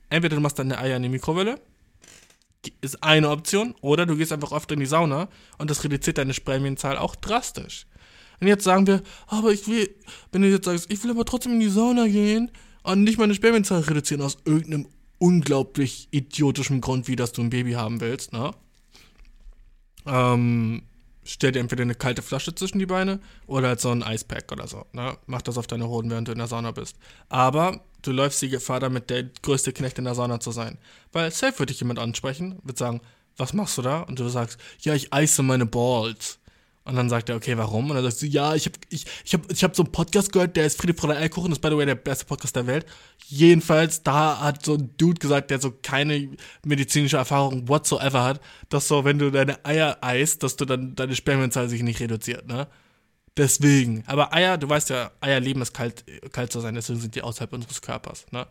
entweder du machst deine Eier in die Mikrowelle, ist eine Option, oder du gehst einfach oft in die Sauna und das reduziert deine Spermienzahl auch drastisch. Und jetzt sagen wir, aber ich will, wenn du jetzt sagst, ich will aber trotzdem in die Sauna gehen und nicht meine Spermienzahl reduzieren aus irgendeinem unglaublich idiotischen Grund, wie dass du ein Baby haben willst, ne? Ähm, stell dir entweder eine kalte Flasche zwischen die Beine oder halt so ein Eispack oder so, ne? Mach das auf deine Hoden, während du in der Sauna bist. Aber du läufst die Gefahr damit, der größte Knecht in der Sauna zu sein. Weil safe würde dich jemand ansprechen, wird sagen, was machst du da? Und du sagst, ja, ich eise meine Balls. Und dann sagt er, okay, warum? Und dann sagst du, ja, ich habe ich, ich hab, ich hab so einen Podcast gehört, der ist Friede Freude Eierkuchen, das ist by the way der beste Podcast der Welt. Jedenfalls, da hat so ein Dude gesagt, der so keine medizinische Erfahrung whatsoever hat, dass so, wenn du deine Eier eist, dass du dann deine Spermienzahl sich nicht reduziert, ne? Deswegen. Aber Eier, du weißt ja, Eier lieben es kalt, kalt zu sein, deswegen sind die außerhalb unseres Körpers, ne?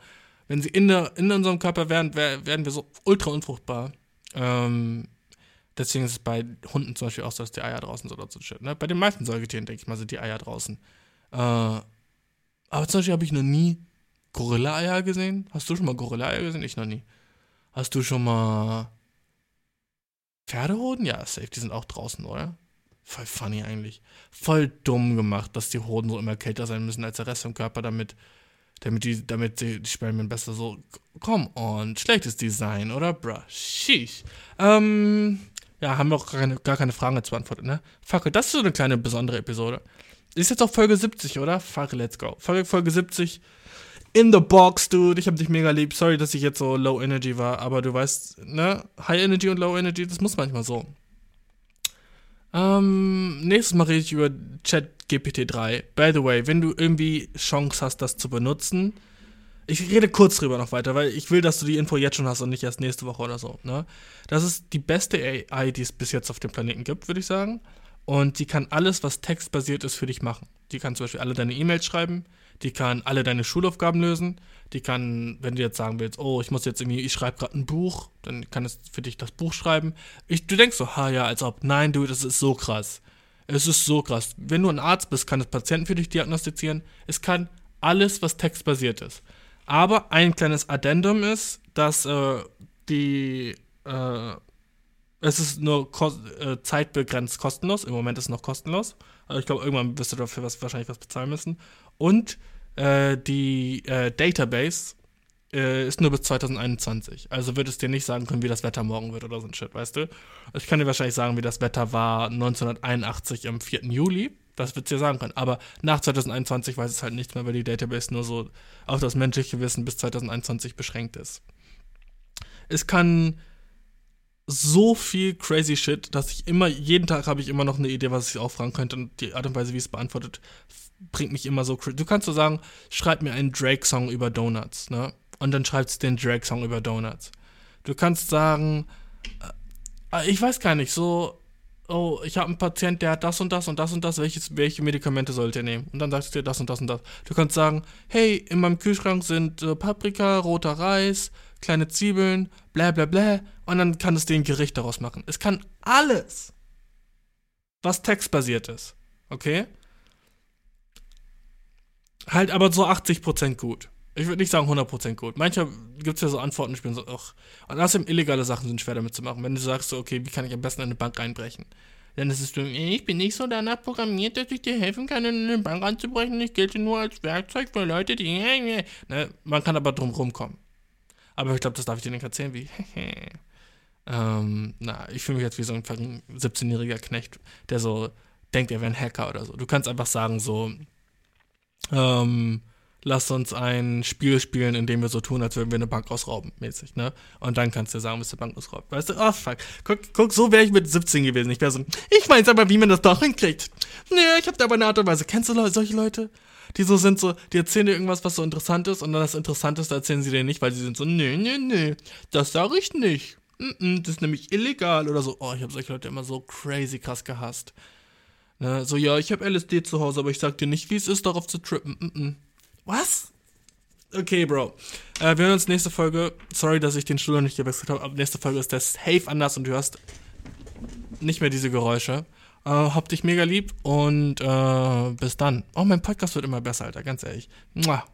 Wenn sie in, der, in unserem Körper wären, wär, wären wir so ultra unfruchtbar. Ähm, Deswegen ist es bei Hunden zum Beispiel auch so, dass die Eier draußen so shit. Ne? Bei den meisten Säugetieren, denke ich mal, sind die Eier draußen. Äh, aber zum Beispiel habe ich noch nie Gorilla-Eier gesehen. Hast du schon mal Gorilla-Eier gesehen? Ich noch nie. Hast du schon mal Pferdehoden? Ja, safe, die sind auch draußen, oder? Voll funny eigentlich. Voll dumm gemacht, dass die Hoden so immer kälter sein müssen als der Rest vom Körper, damit, damit die, damit die, die Spermien besser so. Komm on, schlechtes Design, oder? Bruh, sheesh. Ähm, ja, haben wir auch gar keine, gar keine Fragen zu beantwortet, ne? Fuck, das ist so eine kleine besondere Episode. Ist jetzt auch Folge 70, oder? Fuck, let's go. Folge, Folge 70. In the box, dude. Ich hab dich mega lieb. Sorry, dass ich jetzt so low energy war, aber du weißt, ne? High energy und low energy, das muss manchmal so. Ähm, nächstes Mal rede ich über Chat GPT 3. By the way, wenn du irgendwie Chance hast, das zu benutzen, ich rede kurz drüber noch weiter, weil ich will, dass du die Info jetzt schon hast und nicht erst nächste Woche oder so. Ne? Das ist die beste AI, die es bis jetzt auf dem Planeten gibt, würde ich sagen. Und die kann alles, was textbasiert ist, für dich machen. Die kann zum Beispiel alle deine E-Mails schreiben, die kann alle deine Schulaufgaben lösen, die kann, wenn du jetzt sagen willst, oh, ich muss jetzt irgendwie, ich schreibe gerade ein Buch, dann kann es für dich das Buch schreiben. Ich, du denkst so, ha ja, als ob, nein, du, das ist so krass. Es ist so krass. Wenn du ein Arzt bist, kann es Patienten für dich diagnostizieren. Es kann alles, was textbasiert ist. Aber ein kleines Addendum ist, dass äh, die äh, es ist nur äh, zeitbegrenzt kostenlos. Im Moment ist es noch kostenlos. Also ich glaube, irgendwann wirst du dafür was, wahrscheinlich was bezahlen müssen. Und äh, die äh, Database äh, ist nur bis 2021. Also wird es dir nicht sagen können, wie das Wetter morgen wird oder so ein Shit, weißt du? Ich kann dir wahrscheinlich sagen, wie das Wetter war 1981 am 4. Juli. Das wird dir sagen können. Aber nach 2021 weiß es halt nichts mehr, weil die Database nur so auf das menschliche Wissen bis 2021 beschränkt ist. Es kann so viel crazy shit, dass ich immer, jeden Tag habe ich immer noch eine Idee, was ich auch fragen könnte. Und die Art und Weise, wie es beantwortet, bringt mich immer so crazy. Du kannst so sagen, schreib mir einen Drake-Song über Donuts, ne? Und dann schreibst du den Drake-Song über Donuts. Du kannst sagen, äh, ich weiß gar nicht, so, oh, ich habe einen Patient, der hat das und das und das und das, welches, welche Medikamente sollte er nehmen? Und dann sagst du dir das und das und das. Du kannst sagen, hey, in meinem Kühlschrank sind äh, Paprika, roter Reis, kleine Zwiebeln, bla bla bla. Und dann kann es dir ein Gericht daraus machen. Es kann alles, was textbasiert ist. Okay? Halt aber so 80% gut. Ich würde nicht sagen 100% gut. Manchmal gibt es ja so Antworten, ich bin so, ach. Und außerdem illegale Sachen sind schwer damit zu machen. Wenn du sagst, so, okay, wie kann ich am besten in eine Bank einbrechen? Dann ist es so, ich bin nicht so danach programmiert, dass ich dir helfen kann, in eine Bank einzubrechen. Ich gelte nur als Werkzeug für Leute, die. Ne? Man kann aber drum rumkommen. Aber ich glaube, das darf ich dir nicht erzählen, wie. ähm, na, ich fühle mich jetzt wie so ein 17-jähriger Knecht, der so denkt, er wäre ein Hacker oder so. Du kannst einfach sagen, so, ähm, lass uns ein Spiel spielen, in dem wir so tun, als würden wir eine Bank ausrauben, mäßig, ne? Und dann kannst du sagen, was die Bank ausraubt. Weißt du, oh fuck. Guck, guck so wäre ich mit 17 gewesen. Ich wäre so, ich weiß aber, wie man das doch hinkriegt. Nee, ich hab da aber eine Art und Weise. Kennst du Leute, solche Leute? Die so sind so, die erzählen dir irgendwas, was so interessant ist, und dann das Interessanteste erzählen sie dir nicht, weil sie sind so, nee, nee, nee, das sage ich nicht. Mm -mm, das ist nämlich illegal oder so. Oh, ich habe solche Leute immer so crazy krass gehasst. Ne, so, ja, ich habe LSD zu Hause, aber ich sag dir nicht, wie es ist, darauf zu trippen. Mm -mm. Was? Okay, Bro. Äh, wir hören uns nächste Folge. Sorry, dass ich den Stuhl noch nicht gewechselt habe, aber nächste Folge ist der safe anders und du hörst nicht mehr diese Geräusche. Äh, hab dich mega lieb und äh, bis dann. Oh, mein Podcast wird immer besser, Alter, ganz ehrlich. Mua.